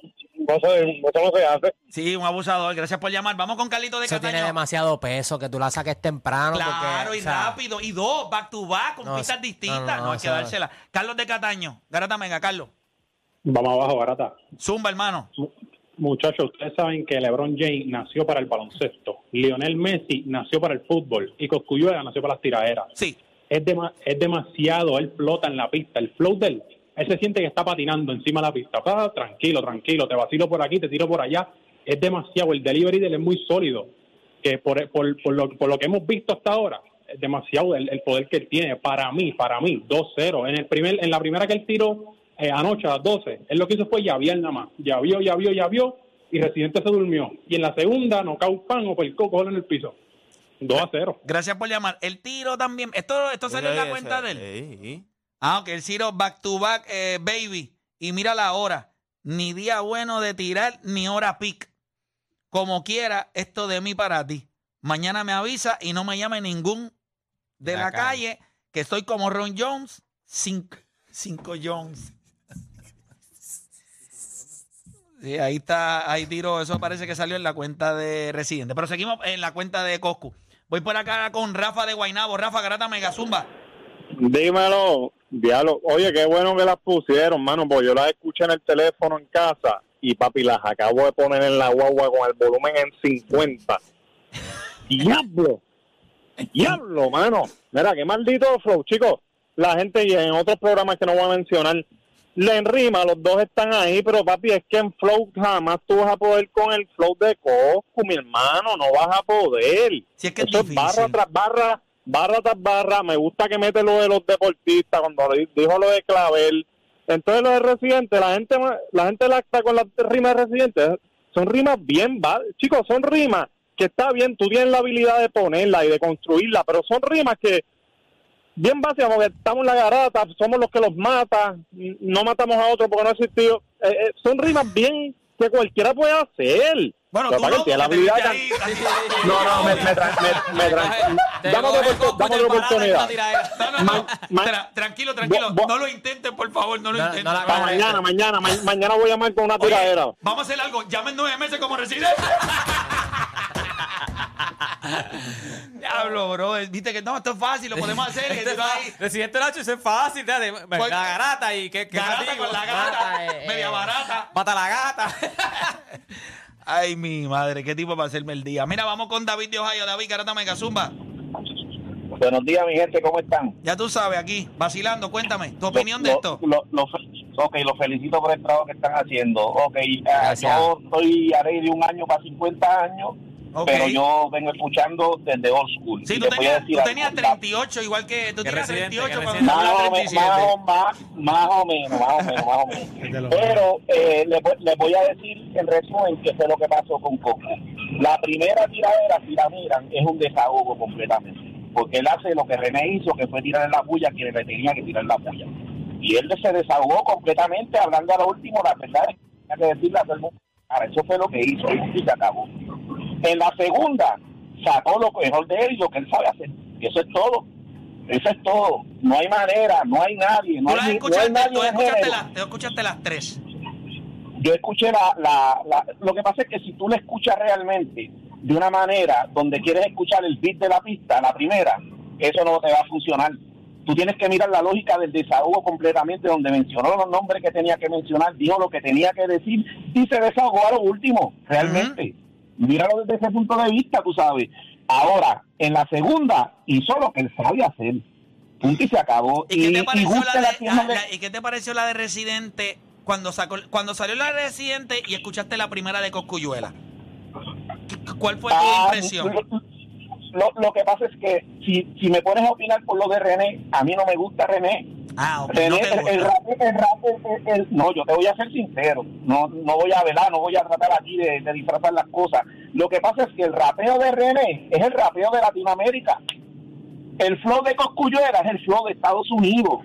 no sé, eso no se hace. Sí, un abusador. Gracias por llamar. Vamos con Carlito de Eso tiene Cataño. demasiado peso, que tú la saques temprano. Claro, porque, y o sea, rápido. Y dos, back to back, con No, pistas distintas. no, No, no, hay que dársela. Carlos de Cataño. Garata Mega, Carlos. Vamos abajo, barata. Zumba, hermano. Muchachos, ustedes saben que LeBron James nació para el baloncesto, Lionel Messi nació para el fútbol y Coscuyuela nació para las tiraderas. Sí. Es, dema- es demasiado, él flota en la pista, el flow de él, se siente que está patinando encima de la pista. Ah, tranquilo, tranquilo, te vacilo por aquí, te tiro por allá. Es demasiado, el delivery de él es muy sólido. que por, por, por, lo, por lo que hemos visto hasta ahora, es demasiado el, el poder que él tiene. Para mí, para mí, 2-0. En, el primer, en la primera que él tiró eh, anoche a las 12, él lo que hizo fue llaviar nada más. Ya vio, ya vio, ya vio, y Residente se durmió. Y en la segunda, no pan o el coco en el piso. 2 a 0. Gracias por llamar. El tiro también. Esto, esto salió en la cuenta de él. Ah, ok, el Ciro back to back, eh, baby. Y mira la hora. Ni día bueno de tirar, ni hora pic. Como quiera, esto de mí para ti. Mañana me avisa y no me llame ningún de la, La calle, que estoy como Ron Jones, cinco, cinco Jones. Sí, ahí está, ahí tiro, eso parece que salió en la cuenta de Residente. Pero seguimos en la cuenta de Coscu. Voy por acá con Rafa de Guainabo. Rafa Garata Megazumba. Dímelo, diablo. Oye, qué bueno que las pusieron, mano, porque yo las escuché en el teléfono en casa y papi las acabo de poner en la guagua con el volumen en 50. ¡Diablo! ¡Diablo, mano! Mira, qué maldito flow, chicos. La gente y en otros programas que no voy a mencionar, le enrima, los dos están ahí, pero papi, es que en flow jamás tú vas a poder con el flow de Coscu, mi hermano, no vas a poder. Si es que es Eso es difícil. barra tras barra, barra tras barra. Me gusta que mete lo de los deportistas cuando di- dijo lo de Clavel. Entonces lo de Residente, la gente la gente lacta con las rimas de Residente. Son rimas bien, chicos, son rimas que está bien, tú tienes la habilidad de ponerla y de construirla, pero son rimas que bien básicas, porque estamos en la garata, somos los que los mata, no matamos a otro porque no ha existido. Eh, eh, son rimas bien que cualquiera puede hacer. Bueno, tú no, la habilidad. No, no, me, me, tra- me, me Dame otra, oportunidad. tiradera. No, no, no. Ma- ma- Tra- tranquilo, tranquilo. Bo- bo- no lo intenten, por favor, no lo No, intenten. no la Para mañana, mañana, ma- mañana voy a llamar con una Oye, tiradera. vamos a hacer algo. Llamen nueve meses como residente. Diablo, bro. Viste que no, esto es fácil, lo podemos hacer. Este Residente Nacho, eso es fácil. dale, La Voy- garata y que, que garata con la Gata, gata, eh, media eh. barata. Mata la gata. Ay, mi madre, qué tipo para hacerme el día. Mira, vamos con David de Ohio. David, garata mega zumba. Buenos días, mi gente, ¿cómo están? Ya tú sabes, aquí, vacilando, cuéntame, tu opinión de esto. lo- lo ok, los felicito por el trabajo que están haciendo. Ok, Gracias. yo estoy a ley de un año para 50 años, Pero yo vengo escuchando desde old school. Sí, tú a tenías, decir tú algo. tenías 38, igual que tú Que tenías Residente, 38 que cuando Más o, me- 37. más, o, más, más o menos, más o menos, más o menos. Pero eh, les, voy- les voy a decir en resumen qué fue lo que pasó con Coco. La primera tiradera, si la miran, es un desahogo completamente. Porque él hace lo que René hizo, que fue tirar en la puya, quien le tenía que tirar en la puya. Y él se desahogó completamente, hablando a lo último, la verdad, hay que decirle a todo el mundo. Ahora, eso fue lo que hizo, y se acabó. En la segunda, sacó lo mejor de él y lo que él sabe hacer. Y eso es todo. Eso es todo. No hay manera, no hay nadie. No hay, no hay nadie tú escuchaste tú escuchaste las tres. Yo escuché la, la, la- Lo que pasa es que si tú la escuchas realmente de una manera donde quieres escuchar el beat de la pista, la primera, eso no te va a funcionar. Tú tienes que mirar la lógica del desahogo completamente, donde mencionó los nombres que tenía que mencionar, dijo lo que tenía que decir y se desahogó a lo último, realmente. Míralo desde ese punto de vista, tú sabes. Ahora, en la segunda, hizo lo que él sabe hacer. Punto y se acabó. ¿Y qué te pareció, guste la de, tienda la- de- la- ¿y qué te pareció la de Residente cuando sacó cuando salió la de Residente y escuchaste la primera de Coscuyuela? ¿Qué- ¿Cuál fue tu Ah, impresión? Lo, lo que pasa es que si, si me pones a opinar por lo de René, a mí no me gusta René. Ah, René, no el, el rap- el rap- el- el- no, yo te voy a ser sincero. No, no voy a velar, no voy a tratar aquí de, de disfrazar las cosas. Lo que pasa es que el rapeo de René es el rapeo de Latinoamérica. El flow de Coscuyuela es el flow de Estados Unidos.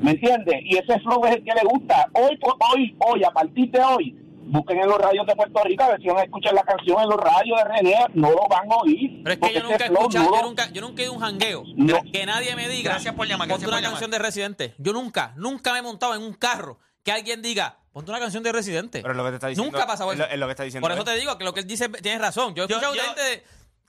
¿Me entiendes? Y ese flow es el que le gusta. Hoy, hoy, hoy, a partir de hoy, busquen en los radios de Puerto Rico a ver si van a escuchar la canción en los radios de René. No lo van a oír. Pero es que yo nunca he escuchado, no yo nunca, yo nunca he ido a un jangueo. No. Que nadie me diga. Gracias por llamar, Ponte una llamar. canción de Residente. Yo nunca, nunca me he montado en un carro que alguien diga, ponte una canción de Residente. Pero es lo que te está diciendo. Nunca ha pasado es eso. lo, es lo que está diciendo. Por eso él. te digo que lo que él dice tienes razón. Yo he Yo- escuchado yo- gente de-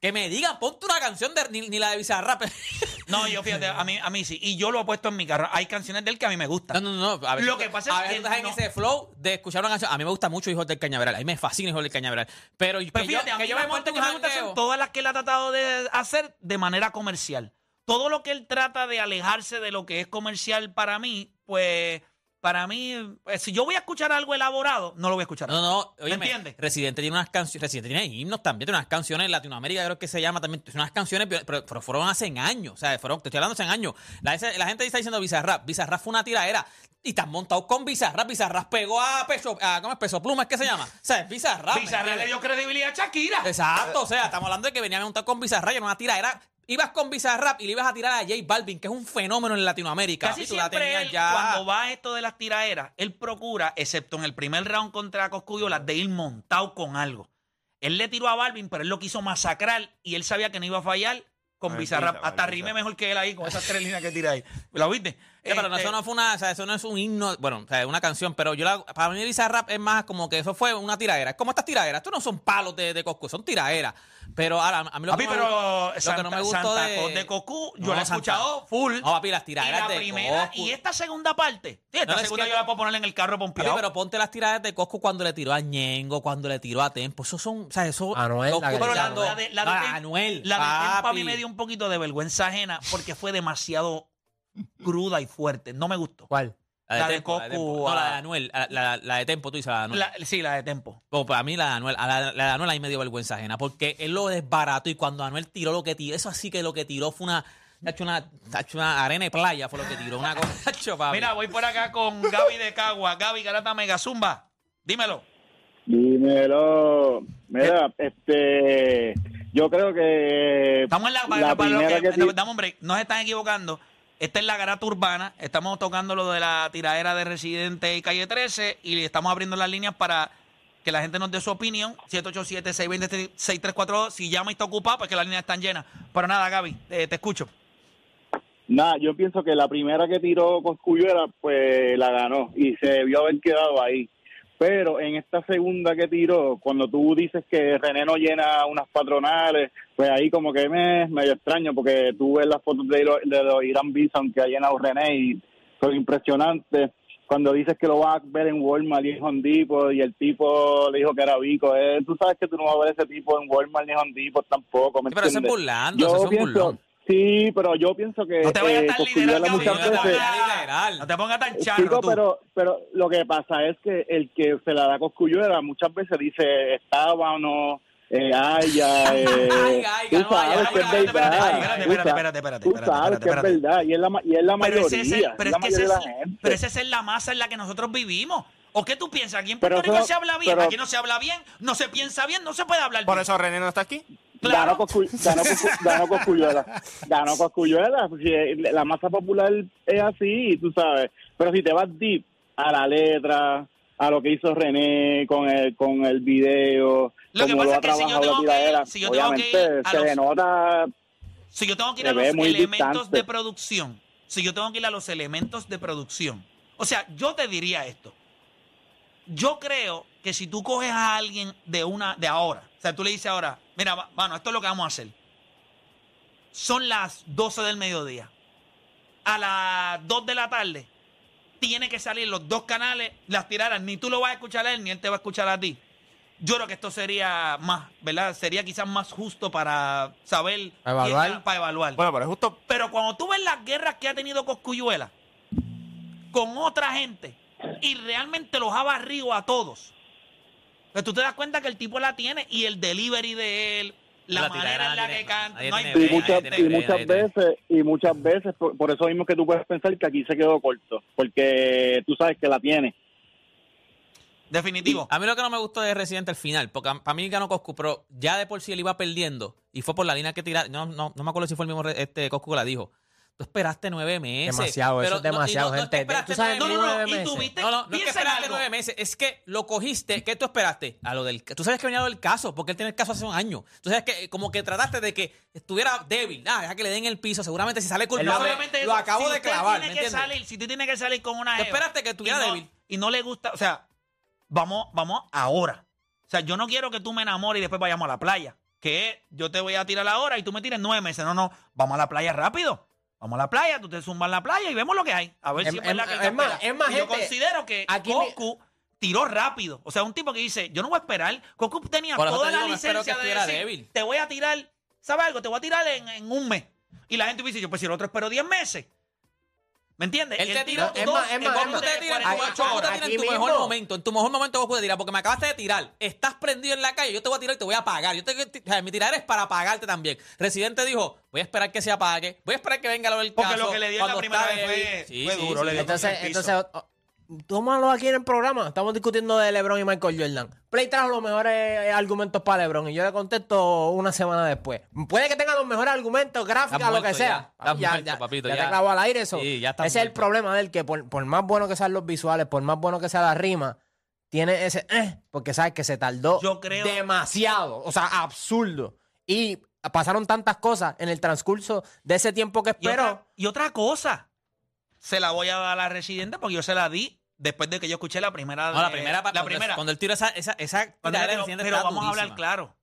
que me digan, ponte una canción de ni, ni la de Bizarrap. No, yo fíjate, a mí, a mí sí. Y yo lo he puesto en mi carro. Hay canciones de él que a mí me No, gustan. no, no. A ver, Lo que pasa es a que estás en no- ese flow de escuchar una canción. A mí me gusta mucho Hijos del Cañaveral. A mí me fascina Hijos del Cañaveral. Pero, Pero que fíjate, yo, a mí que yo me en que me gustan son todas las que él ha tratado de hacer de manera comercial. Todo lo que él trata de alejarse de lo que es comercial para mí, pues para mí, pues, si yo voy a escuchar algo elaborado, no lo voy a escuchar. No, no, ¿Me oye, entiendes? Residente tiene unas canciones, Residente tiene himnos también, tiene unas canciones en Latinoamérica, creo que se llama también, tiene unas canciones, pero, pero fueron hace años, o sea, fueron, te estoy hablando hace años. La, la gente está diciendo Bizarrap, Bizarrap fue una tiradera y están montados con Bizarrap, Bizarrap pegó a Peso, a, ¿cómo es Peso Pluma? ¿Es que se llama? O sea, es Bizarrap. ¿me Bizarrap le dio credibilidad a Shakira. Exacto, o sea, estamos hablando de que venía montado con Bizarrap y era una tiradera. Ibas con Bizarrap y le ibas a tirar a J Balvin, que es un fenómeno en Latinoamérica. Casi tú la siempre tenías él, ya. cuando va esto de las tiraderas, él procura, excepto en el primer round contra Coscuyola, de ir montado con algo. Él le tiró a Balvin, pero él lo quiso masacrar y él sabía que no iba a fallar con el Bizarrap. Hasta rime mejor que él ahí con esas tres líneas que tira ahí. ¿Lo viste? Sí, pero no, Este, eso no fue una, o sea, eso no es un himno, bueno, o sea, es una canción, pero yo la, para mí Bizarrap es más como que eso fue una tiradera. Es como estas tiraderas, estos no son palos de, de Coscu, son tiraderas. Pero ahora, a mí lo Papi, que, no me pero gustó- lo que no me gustó Santa de... Claus de yo No, la he Santa- escuchado full. No, papi, las y la de primera, Coscu. y esta segunda parte. Sí, esta No, es segunda que- yo la puedo poner en el carro Papi, pompeado. pero ponte las tiraderas de Coscu cuando le tiró a Ñengo, cuando le tiró a Tempo. Eso son, o sea, eso... Anuel, la Coscu Pero la, de, la de Anuel, la de Tempo a mí papi. me dio un poquito de vergüenza ajena porque fue demasiado cruda y fuerte. No me gustó. ¿Cuál? La de Tempo, Coscu, Tempo. No, la de. Anuel, la, la- la de Tempo, tú dices la de Anuel. La- sí, la de Tempo. Bueno, pues a mí la de Anuel, a la, la de Anuel ahí me dio vergüenza ajena, porque él lo desbarató y cuando Anuel tiró lo que tiró, eso así que lo que tiró fue una, ha hecho una, ha hecho una arena de playa, fue lo que tiró, una cosa. Mira, voy por acá con Gaby de Cagua. Gaby Garata Mega Zumba. Dímelo. Dímelo. Mira, este. Yo creo que. Estamos en la, la para- para que- dame un break. No se están equivocando. Esta es la garata urbana. Estamos tocando lo de la tiradera de Residente y Calle 13 y estamos abriendo las líneas para que la gente nos dé su opinión. 787-620-6342. Si llama y está ocupado, pues que las líneas están llenas. Pero nada, Gaby, eh, te escucho. Nada, yo pienso que la primera que tiró Coscuyuela, pues la ganó y se debió haber quedado ahí. Pero en esta segunda que tiró, cuando tú dices que René no llena unas patronales, pues ahí como que me es medio extraño porque tú ves las fotos de, de los Irán Bison que ha llenado René y son impresionantes. Cuando dices que lo vas a ver en Walmart y en Home Depot y el tipo le dijo que era Vico, eh, tú sabes que tú no vas a ver ese tipo en Walmart ni en Home Depot tampoco, ¿me Sí, pero es entiendes? burlando, Yo ese es un pienso- burlón. Sí, pero yo pienso que No te vayas eh, tan literal, Gaby. muchas No te veces- pongas, Literal. no te pongas tan charro, Chico, tú. pero, pero lo que pasa es que el que se la da Cosculluela muchas veces dice estaba o no, eh, ay, ya, eh, Ay, ay, tú ay, sabes ay, que es espérate, verdad. espérate, espérate, espérate, espérate, Tú sabes que es espérate. verdad y es la, ma- y es la Pero, mayoría, ese es el- pero es que ese es, pero esa es la masa en la que nosotros vivimos. ¿O qué tú piensas? Aquí en Pero Puerto Rico eso- se habla bien, pero- aquí no se habla bien, no se piensa bien, no se puede hablar Por bien. eso René no está aquí. Ganó, Coscu- ganó, Coscu- ganó Cosculluela. Ganó Cosculluela. pues, si, eh, la masa popular es así, tú sabes. Pero si te vas deep a la letra, a lo que hizo René con el, con el video, Lo que como lo pasa ha es que si yo trabajado tengo la que ir- tiradera, si yo tengo que ir se denota Si yo tengo que ir a los elementos distante. de producción, si yo tengo que ir a los elementos de producción, o sea, yo te diría esto. Yo creo que si tú coges a alguien de una de ahora, o sea, tú le dices ahora, mira, bueno, esto es lo que vamos a hacer. Son las 12 del mediodía. A las 2 de la tarde tiene que salir los dos canales, las tiraras, ni tú lo vas a escuchar a él, ni él te va a escuchar a ti. Yo creo que esto sería más, ¿verdad? Sería quizás más justo para saber. Para evaluar. quién- Para evaluar. Bueno, pero es justo. Pero cuando tú ves las guerras que ha tenido Coscuyuela con otra gente y realmente los ha barrido a todos, pues tú te das cuenta que el tipo la tiene y el delivery de él, la, La manera en la que canta. No hay y muchas, y muchas veces y muchas veces por, por eso mismo que tú puedes pensar que aquí se quedó corto porque tú sabes que la tiene Definitivo. A mí lo que no me gustó de Residente al final, porque para mí ganó Coscu, pero ya de por sí él iba perdiendo y fue por la línea que tira. No, no, no me acuerdo si fue el mismo este Coscu que la dijo. Tú esperaste nueve meses. Demasiado, eso es demasiado, no, y no, gente. No, Tú sabes, nueve No, no, no. nueve Y meses. tuviste. No, no, no es que esperaste algo. nueve meses, es que lo cogiste, ¿qué tú esperaste? A lo del, tú sabes que venía lo del caso, porque él tiene el caso hace un año. Tú sabes que eh, como que trataste de que estuviera débil, ah, deja que le den el piso, seguramente si sale culpable, Obviamente, lo acabo si de clavar, tiene ¿me que salir, si tú tienes que salir con una Tú esperaste que estuviera y no- débil. y no le gusta, o sea, vamos, vamos ahora. O sea, yo no quiero que tú me enamores y después vayamos a la playa. Que yo te voy a tirar ahora y tú me tires nueve meses. No, no, vamos a la playa rápido. Vamos a la playa, tú te zumbas en la playa y vemos lo que hay. A ver si es es- verdad que él es más- es más, Y yo gente, considero que aquí mi- tiró rápido. O sea, un tipo que dice, yo no voy a esperar. Goku tenía Por toda te la digo, licencia de decir, débil. te voy a tirar, ¿sabes algo? Te voy a tirar en, en un mes. Y la gente dice, yo pues si el otro espero 10 meses. ¿Me entiendes? Él te es más, es más, Goku tira en tu- te tira en tu mejor mismo. momento. En tu mejor momento Goku te tira porque me acabaste de tirar. Estás prendido en la calle, yo te voy a tirar y te voy a pagar. Yo te, o sea, mi tiradera es para pagarte también. Residente dijo, voy a esperar que se apague, voy a esperar que venga lo del Porque caso. lo que le dio la primera vez fue- Sí, fue duro, sí. le dio Entonces, entonces, tómalo aquí en el programa. Estamos discutiendo de LeBron y Michael Jordan. Play trajo los mejores eh, argumentos para LeBron y yo le contesto una semana después. Puede que tenga los mejores argumentos, gráficas, lo que sea. ya. Ya, muerto, ya, papito, ya ya. te clavo al aire eso. Sí, Ese es el problema del que por, por más bueno que sean los visuales, por más bueno que sea la rima, tiene ese eh, porque sabes que se tardó Yo creo- demasiado, o sea, absurdo. Y pasaron tantas cosas en el transcurso de ese tiempo que Y esperó. otra, y otra cosa, se la voy a dar a la residente porque yo se la di después de que yo escuché la primera. No, la primera, la cuando, primera. cuando él tiró esa, esa, esa Residente pero estaba vamos a hablar claro.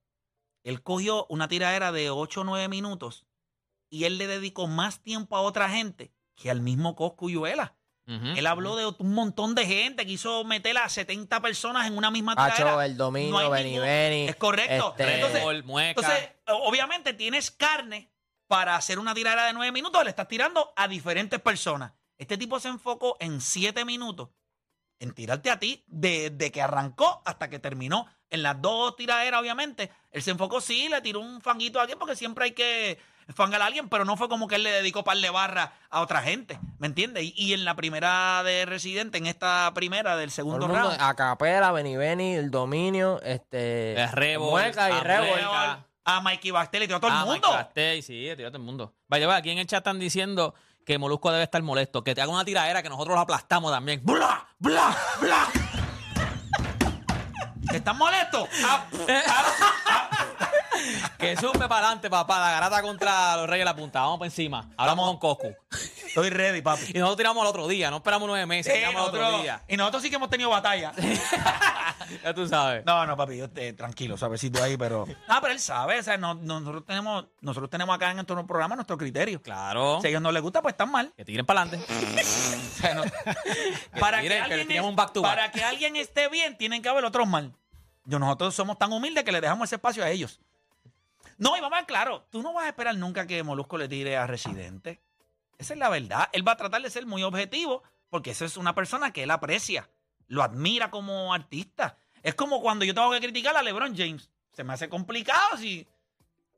Él cogió una tiradera de 8 o 9 minutos y él le dedicó más tiempo a otra gente que al mismo Coscuyuela. Ujú. Él habló de un montón de gente, quiso meter a 70 personas en una misma Hacho, tiradera. el dominio, No hay Beni Beni. Es correcto. este, Entonces, entonces, obviamente tienes carne para hacer una tiradera de 9 minutos, le estás tirando a diferentes personas. Este tipo se enfocó en 7 minutos en tirarte a ti desde que arrancó hasta que terminó. En las dos tiraderas, obviamente, él se enfocó, sí, le tiró un fanguito a alguien porque siempre hay que fangar a alguien, pero no fue como que él le dedicó par de barra a otra gente, ¿me entiendes? Y, y en la primera de Residente, en esta primera del Todo segundo el mundo, round, a capela, Beni Beni, el dominio, este. El Rebol, Mueca y. Mueca. a Mikey Bastel y tiró a todo el mundo. Mike Castell, sí, tiró a todo el mundo. Vaya, vaya, aquí en el chat están diciendo que Molusco debe estar molesto, que te haga una tiradera que nosotros lo aplastamos también. ¡Bla! ¡Bla! ¡Bla! ¿Estás molesto? Ah, Que sume para adelante, papá. La garata contra los Reyes de la Punta. Vamos para encima. Hablamos con Coscu. Estoy ready, papi. Y nosotros tiramos al otro día. No esperamos nueve meses. Sí, tiramos al otro nosotros- día. y nosotros sí que hemos tenido batalla. Ya tú sabes. No, no, papi, yo te, tranquilo, sabecito ahí, pero. Ah, pero él sabe, o sea, no- no- nosotros tenemos, nosotros tenemos acá en nuestro programa nuestro criterio. Claro. Si a ellos no les gusta, pues están mal. Que tiren para adelante. O sea, no- para, que tiren, que le alguien tiremos es- un back to back. para que alguien esté bien, tienen que haber otros mal. Yo, nosotros somos tan humildes que le dejamos ese espacio a ellos. No, y vamos a ver, claro, tú no vas a esperar nunca que Molusco le tire a Residente. Esa es la verdad. Él va a tratar de ser muy objetivo porque esa es una persona que él aprecia, lo admira como artista. Es como cuando yo tengo que criticar a LeBron James. Se me hace complicado si...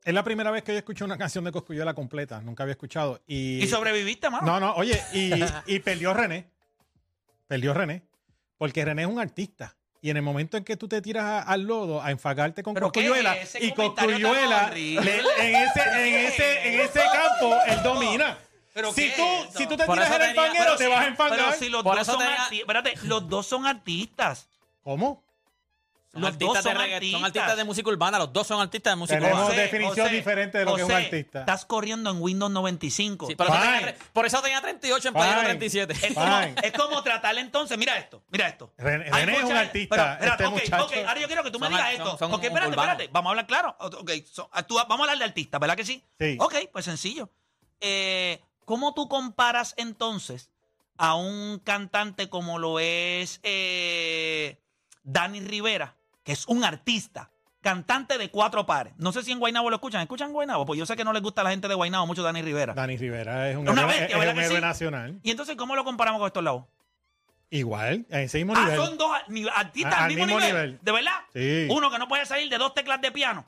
Es la primera vez que yo escucho una canción de Coscuyuela completa. Nunca había escuchado. Y, Y sobreviviste, mano. No, no, oye, y, y perdió René. Perdió René. Porque René es un artista. Y en el momento en que tú te tiras a- al lodo a enfagarte con ¿Pero qué Coscuyuela, y Coscuyuela, en ese, en ese, en ese campo, él domina. ¿Pero si, qué tú, si tú te Por tiras en el te si- vas a enfangar. Pero si los Por dos eso son. Espérate, los dos son artistas. ¿Cómo? Son Los artistas, dos son de reggaetón, artistas. son artistas de música urbana. Los dos son artistas de música Tenemos urbana. de- definición diferente de lo que es un José, artista. Estás corriendo en Windows 95. Sí, por, eso tenía, tre- por eso tenía 38 en Playero Fine. 37. es, como, es como tratar entonces, mira esto, mira esto. René- es un artista, pero, espérate, este ok, muchacho. ok, ahora yo quiero que tú me digas esto. son- espérate, urbanos. espérate, vamos a hablar claro. Ok, so- ah, tú- vamos a hablar de artista, ¿verdad que sí? Sí. Ok, pues sencillo. Eh, ¿Cómo tú comparas entonces a un cantante como lo es eh, Dani Rivera, que es un artista, cantante de cuatro pares? No sé si en Guaynabo lo escuchan. ¿Escuchan Guaynabo? Pues yo sé que no les gusta a la gente de Guaynabo mucho Dani Rivera. Dani Rivera es un Una héroe, bestia, es ¿verdad un que héroe sí? nacional. Y entonces, ¿cómo lo comparamos con estos lados? Igual, a ese mismo Ah, nivel. son dos artistas al mismo, mismo nivel. nivel. ¿De verdad? Sí. Uno que no puede salir de dos teclas de piano.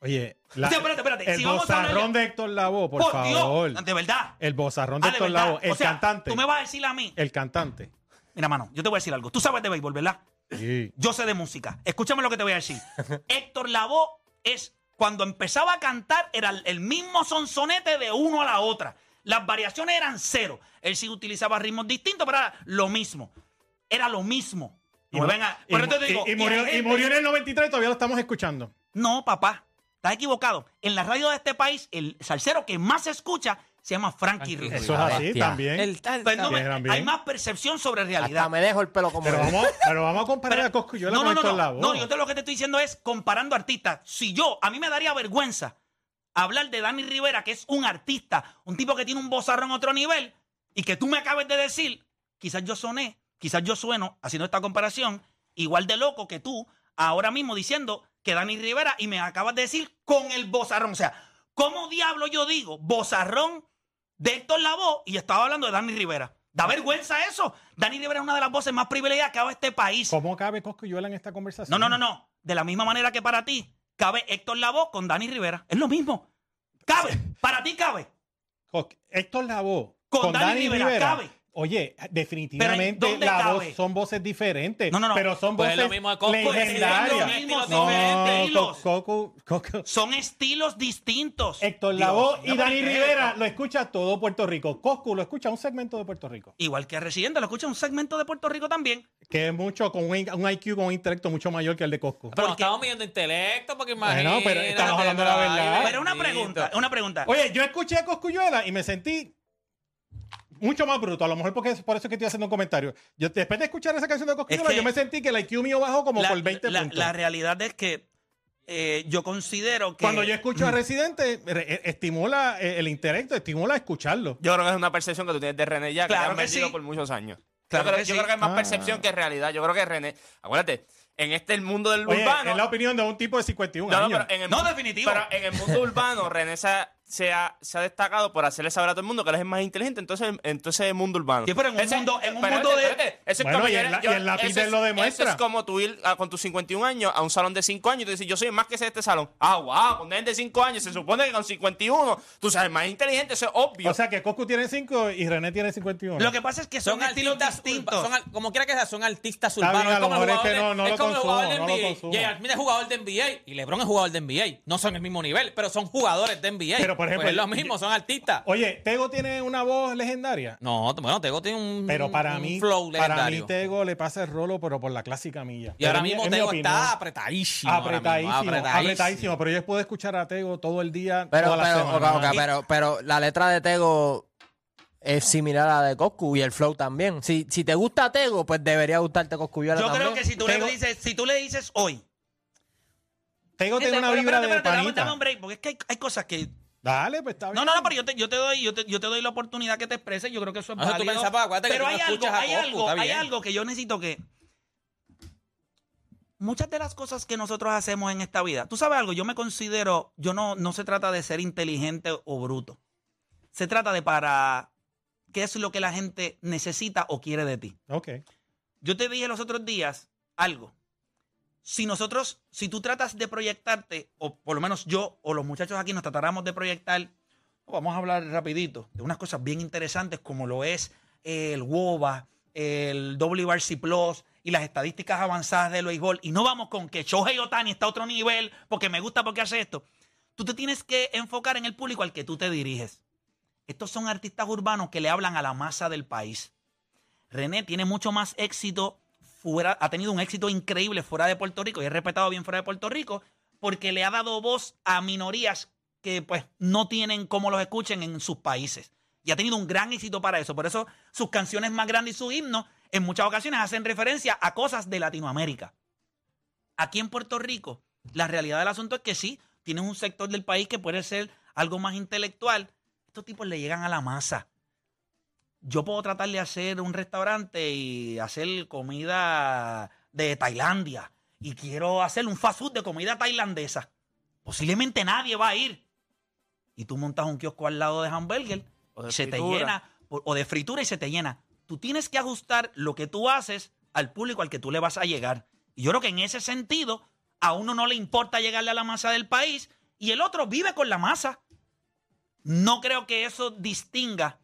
Oye, la- Sí, espérate, espérate, el si bozarrón de- Héctor Lavoe, por, Por, favor. Dios, de verdad. El bozarrón de Ah, Héctor. Lavoe, el O sea, cantante. Tú me vas a decir a mí. El cantante. Mira, mano, yo te voy a decir algo. Tú sabes de béisbol, ¿verdad? Sí. Yo sé de música. Escúchame lo que te voy a decir. Héctor Lavoe es, cuando empezaba a cantar, era el- mismo sonsonete de uno a la otra. Las variaciones eran cero. Él sí utilizaba ritmos distintos, pero era lo mismo. Era lo mismo. Venga- y te digo, y- y y murió, y gente- murió en el 93 todavía lo estamos escuchando. No, papá. Estás equivocado. En la radio de este país, el salsero que más se escucha se llama Frankie Ruiz. Eso es así bestia. también. El tal- Pues no, me- También, también. hay más percepción sobre Hasta realidad. me dejo el pelo como pero, vamos, pero vamos a comparar Pero- a Coscuyola no, con no, no, Héctor no, Lavoe. no, yo te lo que te estoy diciendo es comparando artistas. Si yo, a mí me daría vergüenza hablar de Dani Rivera, que es un artista, un tipo que tiene un bozarrón a otro nivel, y que tú me acabes de decir, quizás yo soné, quizás yo sueno, haciendo esta comparación, igual de loco que tú, ahora mismo diciendo que Dani Rivera, y me acabas de decir con el bozarrón. O sea, ¿cómo diablo yo digo bozarrón de Héctor Lavoe y estaba hablando de Dani Rivera. Da vergüenza eso. Dani Rivera es una de las voces más privilegiadas que ha este país. ¿Cómo cabe Coscuyuela en esta conversación? No, no, no, no. De la misma manera que para ti cabe Héctor Lavoe con Dani Rivera. Es lo mismo. Cabe. Para ti cabe. Héctor Lavoe Con con, Dani Dani, Rivera, Rivera. cabe. Oye, definitivamente ¿dónde la cabe? voz son voces diferentes. No, no, no. Pero son Pues es voces lo mismo de Coscu, es legendarias. lo mismo, son no, Coco- Coco- Son estilos distintos. Héctor Lavoe y Dani ¿pero qué es Rivera lo escucha todo Puerto Rico. Coscu lo escucha un segmento de Puerto Rico. Igual que Residente, lo escucha un segmento de Puerto Rico también. Que es mucho, con un, un IQ, con un intelecto mucho mayor que el de Coscu. Pero nos estamos midiendo intelecto, porque imagínate. Bueno, pero estamos hablando de la verdad. Pero una pregunta, una pregunta. Oye, yo escuché a Coscuyuela y me sentí mucho más bruto. A lo mejor porque es por eso que estoy haciendo un comentario. Yo, después de escuchar esa canción de que- yo me sentí que el IQ mío bajó como la, por 20 la- puntos. la realidad es que eh, yo considero que. Cuando yo escucho a Residente, re- eh, estimula eh, el intelecto, estimula escucharlo. Yo creo que es una percepción que tú tienes de René ya, que Claro han que vendido sí. por muchos años. Claro yo creo, que yo sí. creo que es más Ah. percepción que realidad. Yo creo que René, acuérdate, en este el mundo del Oye, urbano. es la opinión de un tipo de 51 No, no, años. pero en el No, mundo- definitivo. Pero en el mundo urbano, René se ha, se ha- se ha destacado por hacerle saber a todo el mundo que él es el más inteligente. Entonces, entonces el mundo urbano. Sí, pero en un Ese- mundo- en un pero mundo de- espérate, eso es Bueno, como y el la- yo- y eso es- lo demuestra. Eso es como tú ir ah, con tus 51 años a un salón de 5 años y tú dices, yo soy el más que sé de este salón. Ah, wow, con de 5 años. Se supone que con 51 tú sabes más inteligente, eso es obvio. O sea que Coscu tiene 5 y René tiene 51. Lo que pasa es que son, Son estilos artistas distintos. son como quiera que sea, son artistas Está urbanos. bien, a lo como el es jugador de- no- no lo como el jugador de NBA. Smith es jugador de NBA y LeBron es jugador de NBA. No son el mismo nivel, pero son jugadores de NBA. Pero, por ejemplo, Pues es lo mismo, son artistas. Oye, Tego tiene una voz legendaria. No, bueno, Tego tiene un, Pero para un mí, flow para legendario. mí Tego le pasa el rolo, pero por la clásica milla. y ahora Pero mismo es Tego está apretadísimo. mismo, Apretadísimo, apretadísimo, Pero yo puedo escuchar a Tego todo el día, Pero, toda la pero, semana. ok, ok, pero, pero la letra de Tego es similar a la de Coscu y el flow también. Si, si te gusta Tego, pues debería gustarte Coscuyuela Yo también. creo que si tú Tego- le dices, si tú le dices hoy. Tego tiene una vibra espérate, de panita. dame un break, porque es que hay, hay cosas que. Dale, pues está bien. No, no, no, pero yo te, yo te doy, yo te, yo te doy la oportunidad que te expreses. Yo creo que eso es Ah, válido. que pero no hay algo, hay algo, hay algo que yo necesito que. Muchas de las cosas que nosotros hacemos en esta vida, tú sabes algo, yo me considero, yo no, no se trata de ser inteligente o bruto. Se trata de para qué es lo que la gente necesita o quiere de ti. Ok. Yo te dije los otros días algo. Si nosotros, si tú tratas de proyectarte, o por lo menos yo o los muchachos aquí nos tratáramos de proyectar, vamos a hablar rapidito de unas cosas bien interesantes como lo es el WOBA, el WRC Plus y las estadísticas avanzadas del béisbol. Y no vamos con que Shohei Otani está a otro nivel porque me gusta porque hace esto. Tú te tienes que enfocar en el público al que tú te diriges. Estos son artistas urbanos que le hablan a la masa del país. René tiene mucho más éxito ha tenido un éxito increíble fuera de Puerto Rico y es respetado bien fuera de Puerto Rico porque le ha dado voz a minorías que pues no tienen cómo los escuchen en sus países. Y ha tenido un gran éxito para eso. Por eso sus canciones más grandes y sus himnos en muchas ocasiones hacen referencia a cosas de Latinoamérica. Aquí en Puerto Rico, la realidad del asunto es que sí, tienes un sector del país que puede ser algo más intelectual. Estos tipos le llegan a la masa yo puedo tratar de hacer un restaurante y hacer comida de Tailandia y quiero hacer un fast food de comida tailandesa. Posiblemente nadie va a ir. Y tú montas un kiosco al lado de hamburger O de y se te llena, o o de fritura y se te llena. Tú tienes que ajustar lo que tú haces al público al que tú le vas a llegar. Y yo creo que en ese sentido, a uno no le importa llegarle a la masa del país y el otro vive con la masa. No creo que eso distinga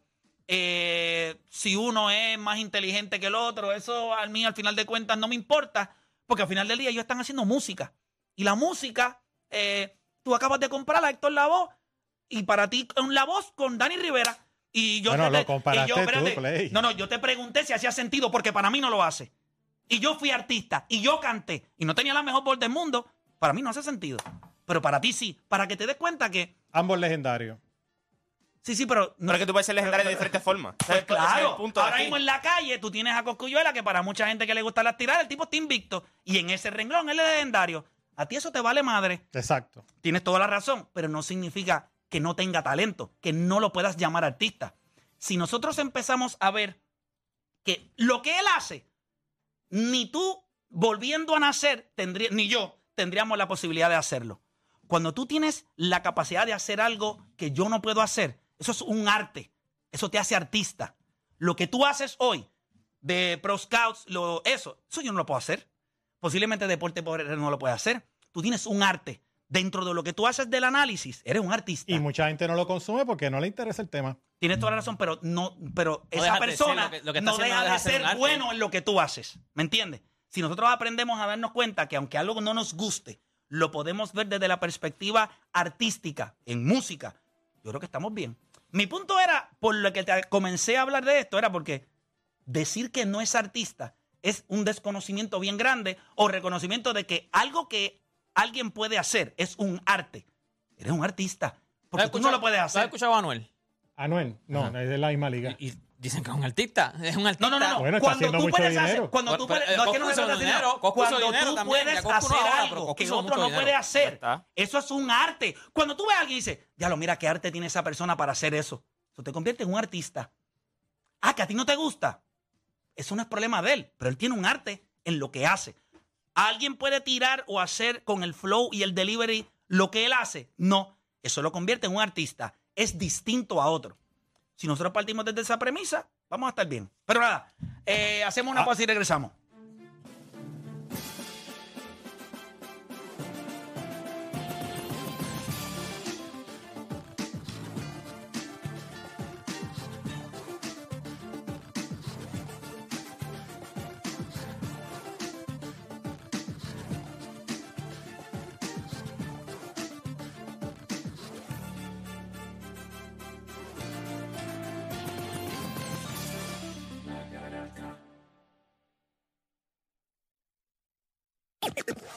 eh, si uno es más inteligente que el otro. Eso a mí al final de cuentas no me importa, porque al final del día ellos están haciendo música. Y la música, eh, tú acabas de comprar a Héctor Lavoe y para ti un La Voz con Dani Rivera. Y yo Bueno, te- lo comparaste tú, Play. No, no, yo te pregunté si hacía sentido porque para mí no lo hace. Y yo fui artista y yo canté y no tenía la mejor voz del mundo. Para mí no hace sentido. Pero para ti sí. Para que te des cuenta que. Ambos legendarios. Sí, sí, pero. Pero es que tú puedes ser legendario de diferentes formas. Pues es claro, punto ahora aquí. mismo en la calle tú tienes a Coscuyuela, que para mucha gente que le gusta las tiradas, el tipo está invicto. Y en ese renglón él es legendario. A ti eso te vale madre. Exacto. Tienes toda la razón, pero no significa que no tenga talento, que no lo puedas llamar artista. Si nosotros empezamos a ver que lo que él hace, ni tú volviendo a nacer, tendría, ni yo tendríamos la posibilidad de hacerlo. Cuando tú tienes la capacidad de hacer algo que yo no puedo hacer, eso es un arte. Eso te hace artista. Lo que tú haces hoy de Pro Scouts, lo, eso, eso yo no lo puedo hacer. Posiblemente Deporte por no lo puede hacer. Tú tienes un arte. Dentro de lo que tú haces del análisis, eres un artista. Y mucha gente no lo consume porque no le interesa el tema. Tienes toda la razón, pero no, pero esa persona lo que- lo que está no deja de ser bueno en lo que tú haces. ¿Me entiendes? Si nosotros aprendemos a darnos cuenta que aunque algo no nos guste, lo podemos ver desde la perspectiva artística, en música, yo creo que estamos bien. Mi punto era, por lo que te comencé a hablar de esto, era porque decir que no es artista es un desconocimiento bien grande o reconocimiento de que algo que alguien puede hacer es un arte. Eres un artista. Porque tú no lo puedes ¿Tú has hacer. escuchado a Anuel? Anuel, no, es de la misma liga. Y dicen que es un artista. Es un artista. No, no, no. no. Bueno, está cuando haciendo tú mucho puedes dinero. hacer, cuando tú puedes, eh, no es que no se trata de dinero, Cuando dinero tú también, puedes hacer algo que otro no dinero. puede hacer, eso es un arte. Cuando tú ves a alguien y dices, ya lo mira qué arte tiene esa persona para hacer eso. Eso te convierte en un artista. Ah, que a ti no te gusta. Eso no es problema de él, pero él tiene un arte en lo que hace. ¿Alguien puede tirar o hacer con el flow y el delivery lo que él hace? No. Eso lo convierte en un artista. Es distinto a otro. Si nosotros partimos desde esa premisa, vamos a estar bien. Pero nada, eh, hacemos una pausa y regresamos.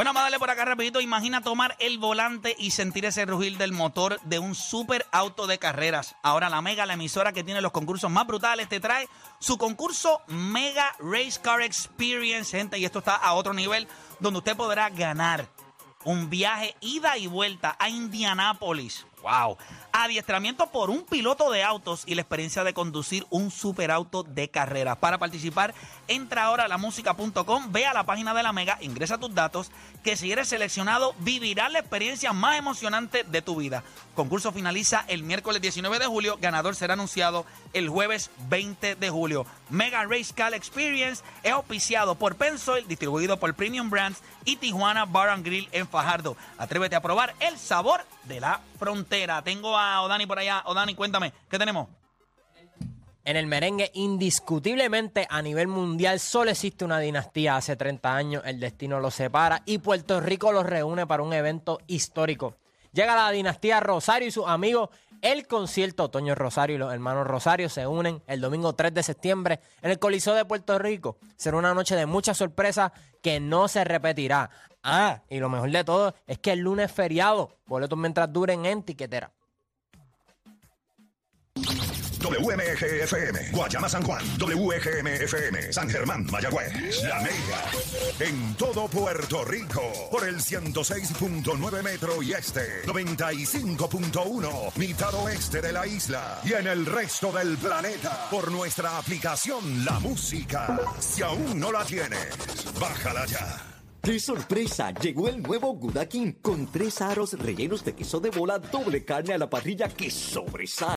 Bueno, vamos a darle por acá rapidito. Imagina tomar el volante y sentir ese rugir del motor de un super auto de carreras. Ahora la Mega, la emisora que tiene los concursos más brutales, te trae su concurso Mega Race Car Experience, gente. Y esto está a otro nivel, donde usted podrá ganar un viaje ida y vuelta a Indianápolis. Wow. Adiestramiento por un piloto de autos y la experiencia de conducir un superauto de carrera. Para participar, entra ahora a lamusica.com, ve a la página de la Mega, ingresa tus datos, que si eres seleccionado, vivirás la experiencia más emocionante de tu vida. Concurso finaliza el miércoles 19 de julio, ganador será anunciado el jueves 20 de julio. Mega Race Car Experience es auspiciado por Pensoil, distribuido por Premium Brands y Tijuana Bar and Grill en Fajardo. Atrévete a probar el sabor de la frontera. Tengo a Odani por allá. Odani, cuéntame, ¿qué tenemos? En el merengue, indiscutiblemente a nivel mundial, solo existe una dinastía. Hace 30 años el destino los separa y Puerto Rico los reúne para un evento histórico. Llega la dinastía Rosario y sus amigos. El concierto Toño Rosario y los hermanos Rosario se unen el domingo 3 de septiembre en el Coliseo de Puerto Rico. Será una noche de muchas sorpresas que no se repetirá. Ah, y lo mejor de todo es que el lunes es feriado. Boletos mientras duren en tiquetera. WMGFM, Guayama San Juan, WGMFM, San Germán, Mayagüez, La Mega, en todo Puerto Rico, por el 106.9 metro y este, 95.1, mitad oeste de la isla, y en el resto del planeta, por nuestra aplicación La Música. Si aún no la tienes, bájala ya. ¡Qué sorpresa! Llegó el nuevo Gouda King con tres aros rellenos de queso de bola doble carne a la parrilla que sobresale.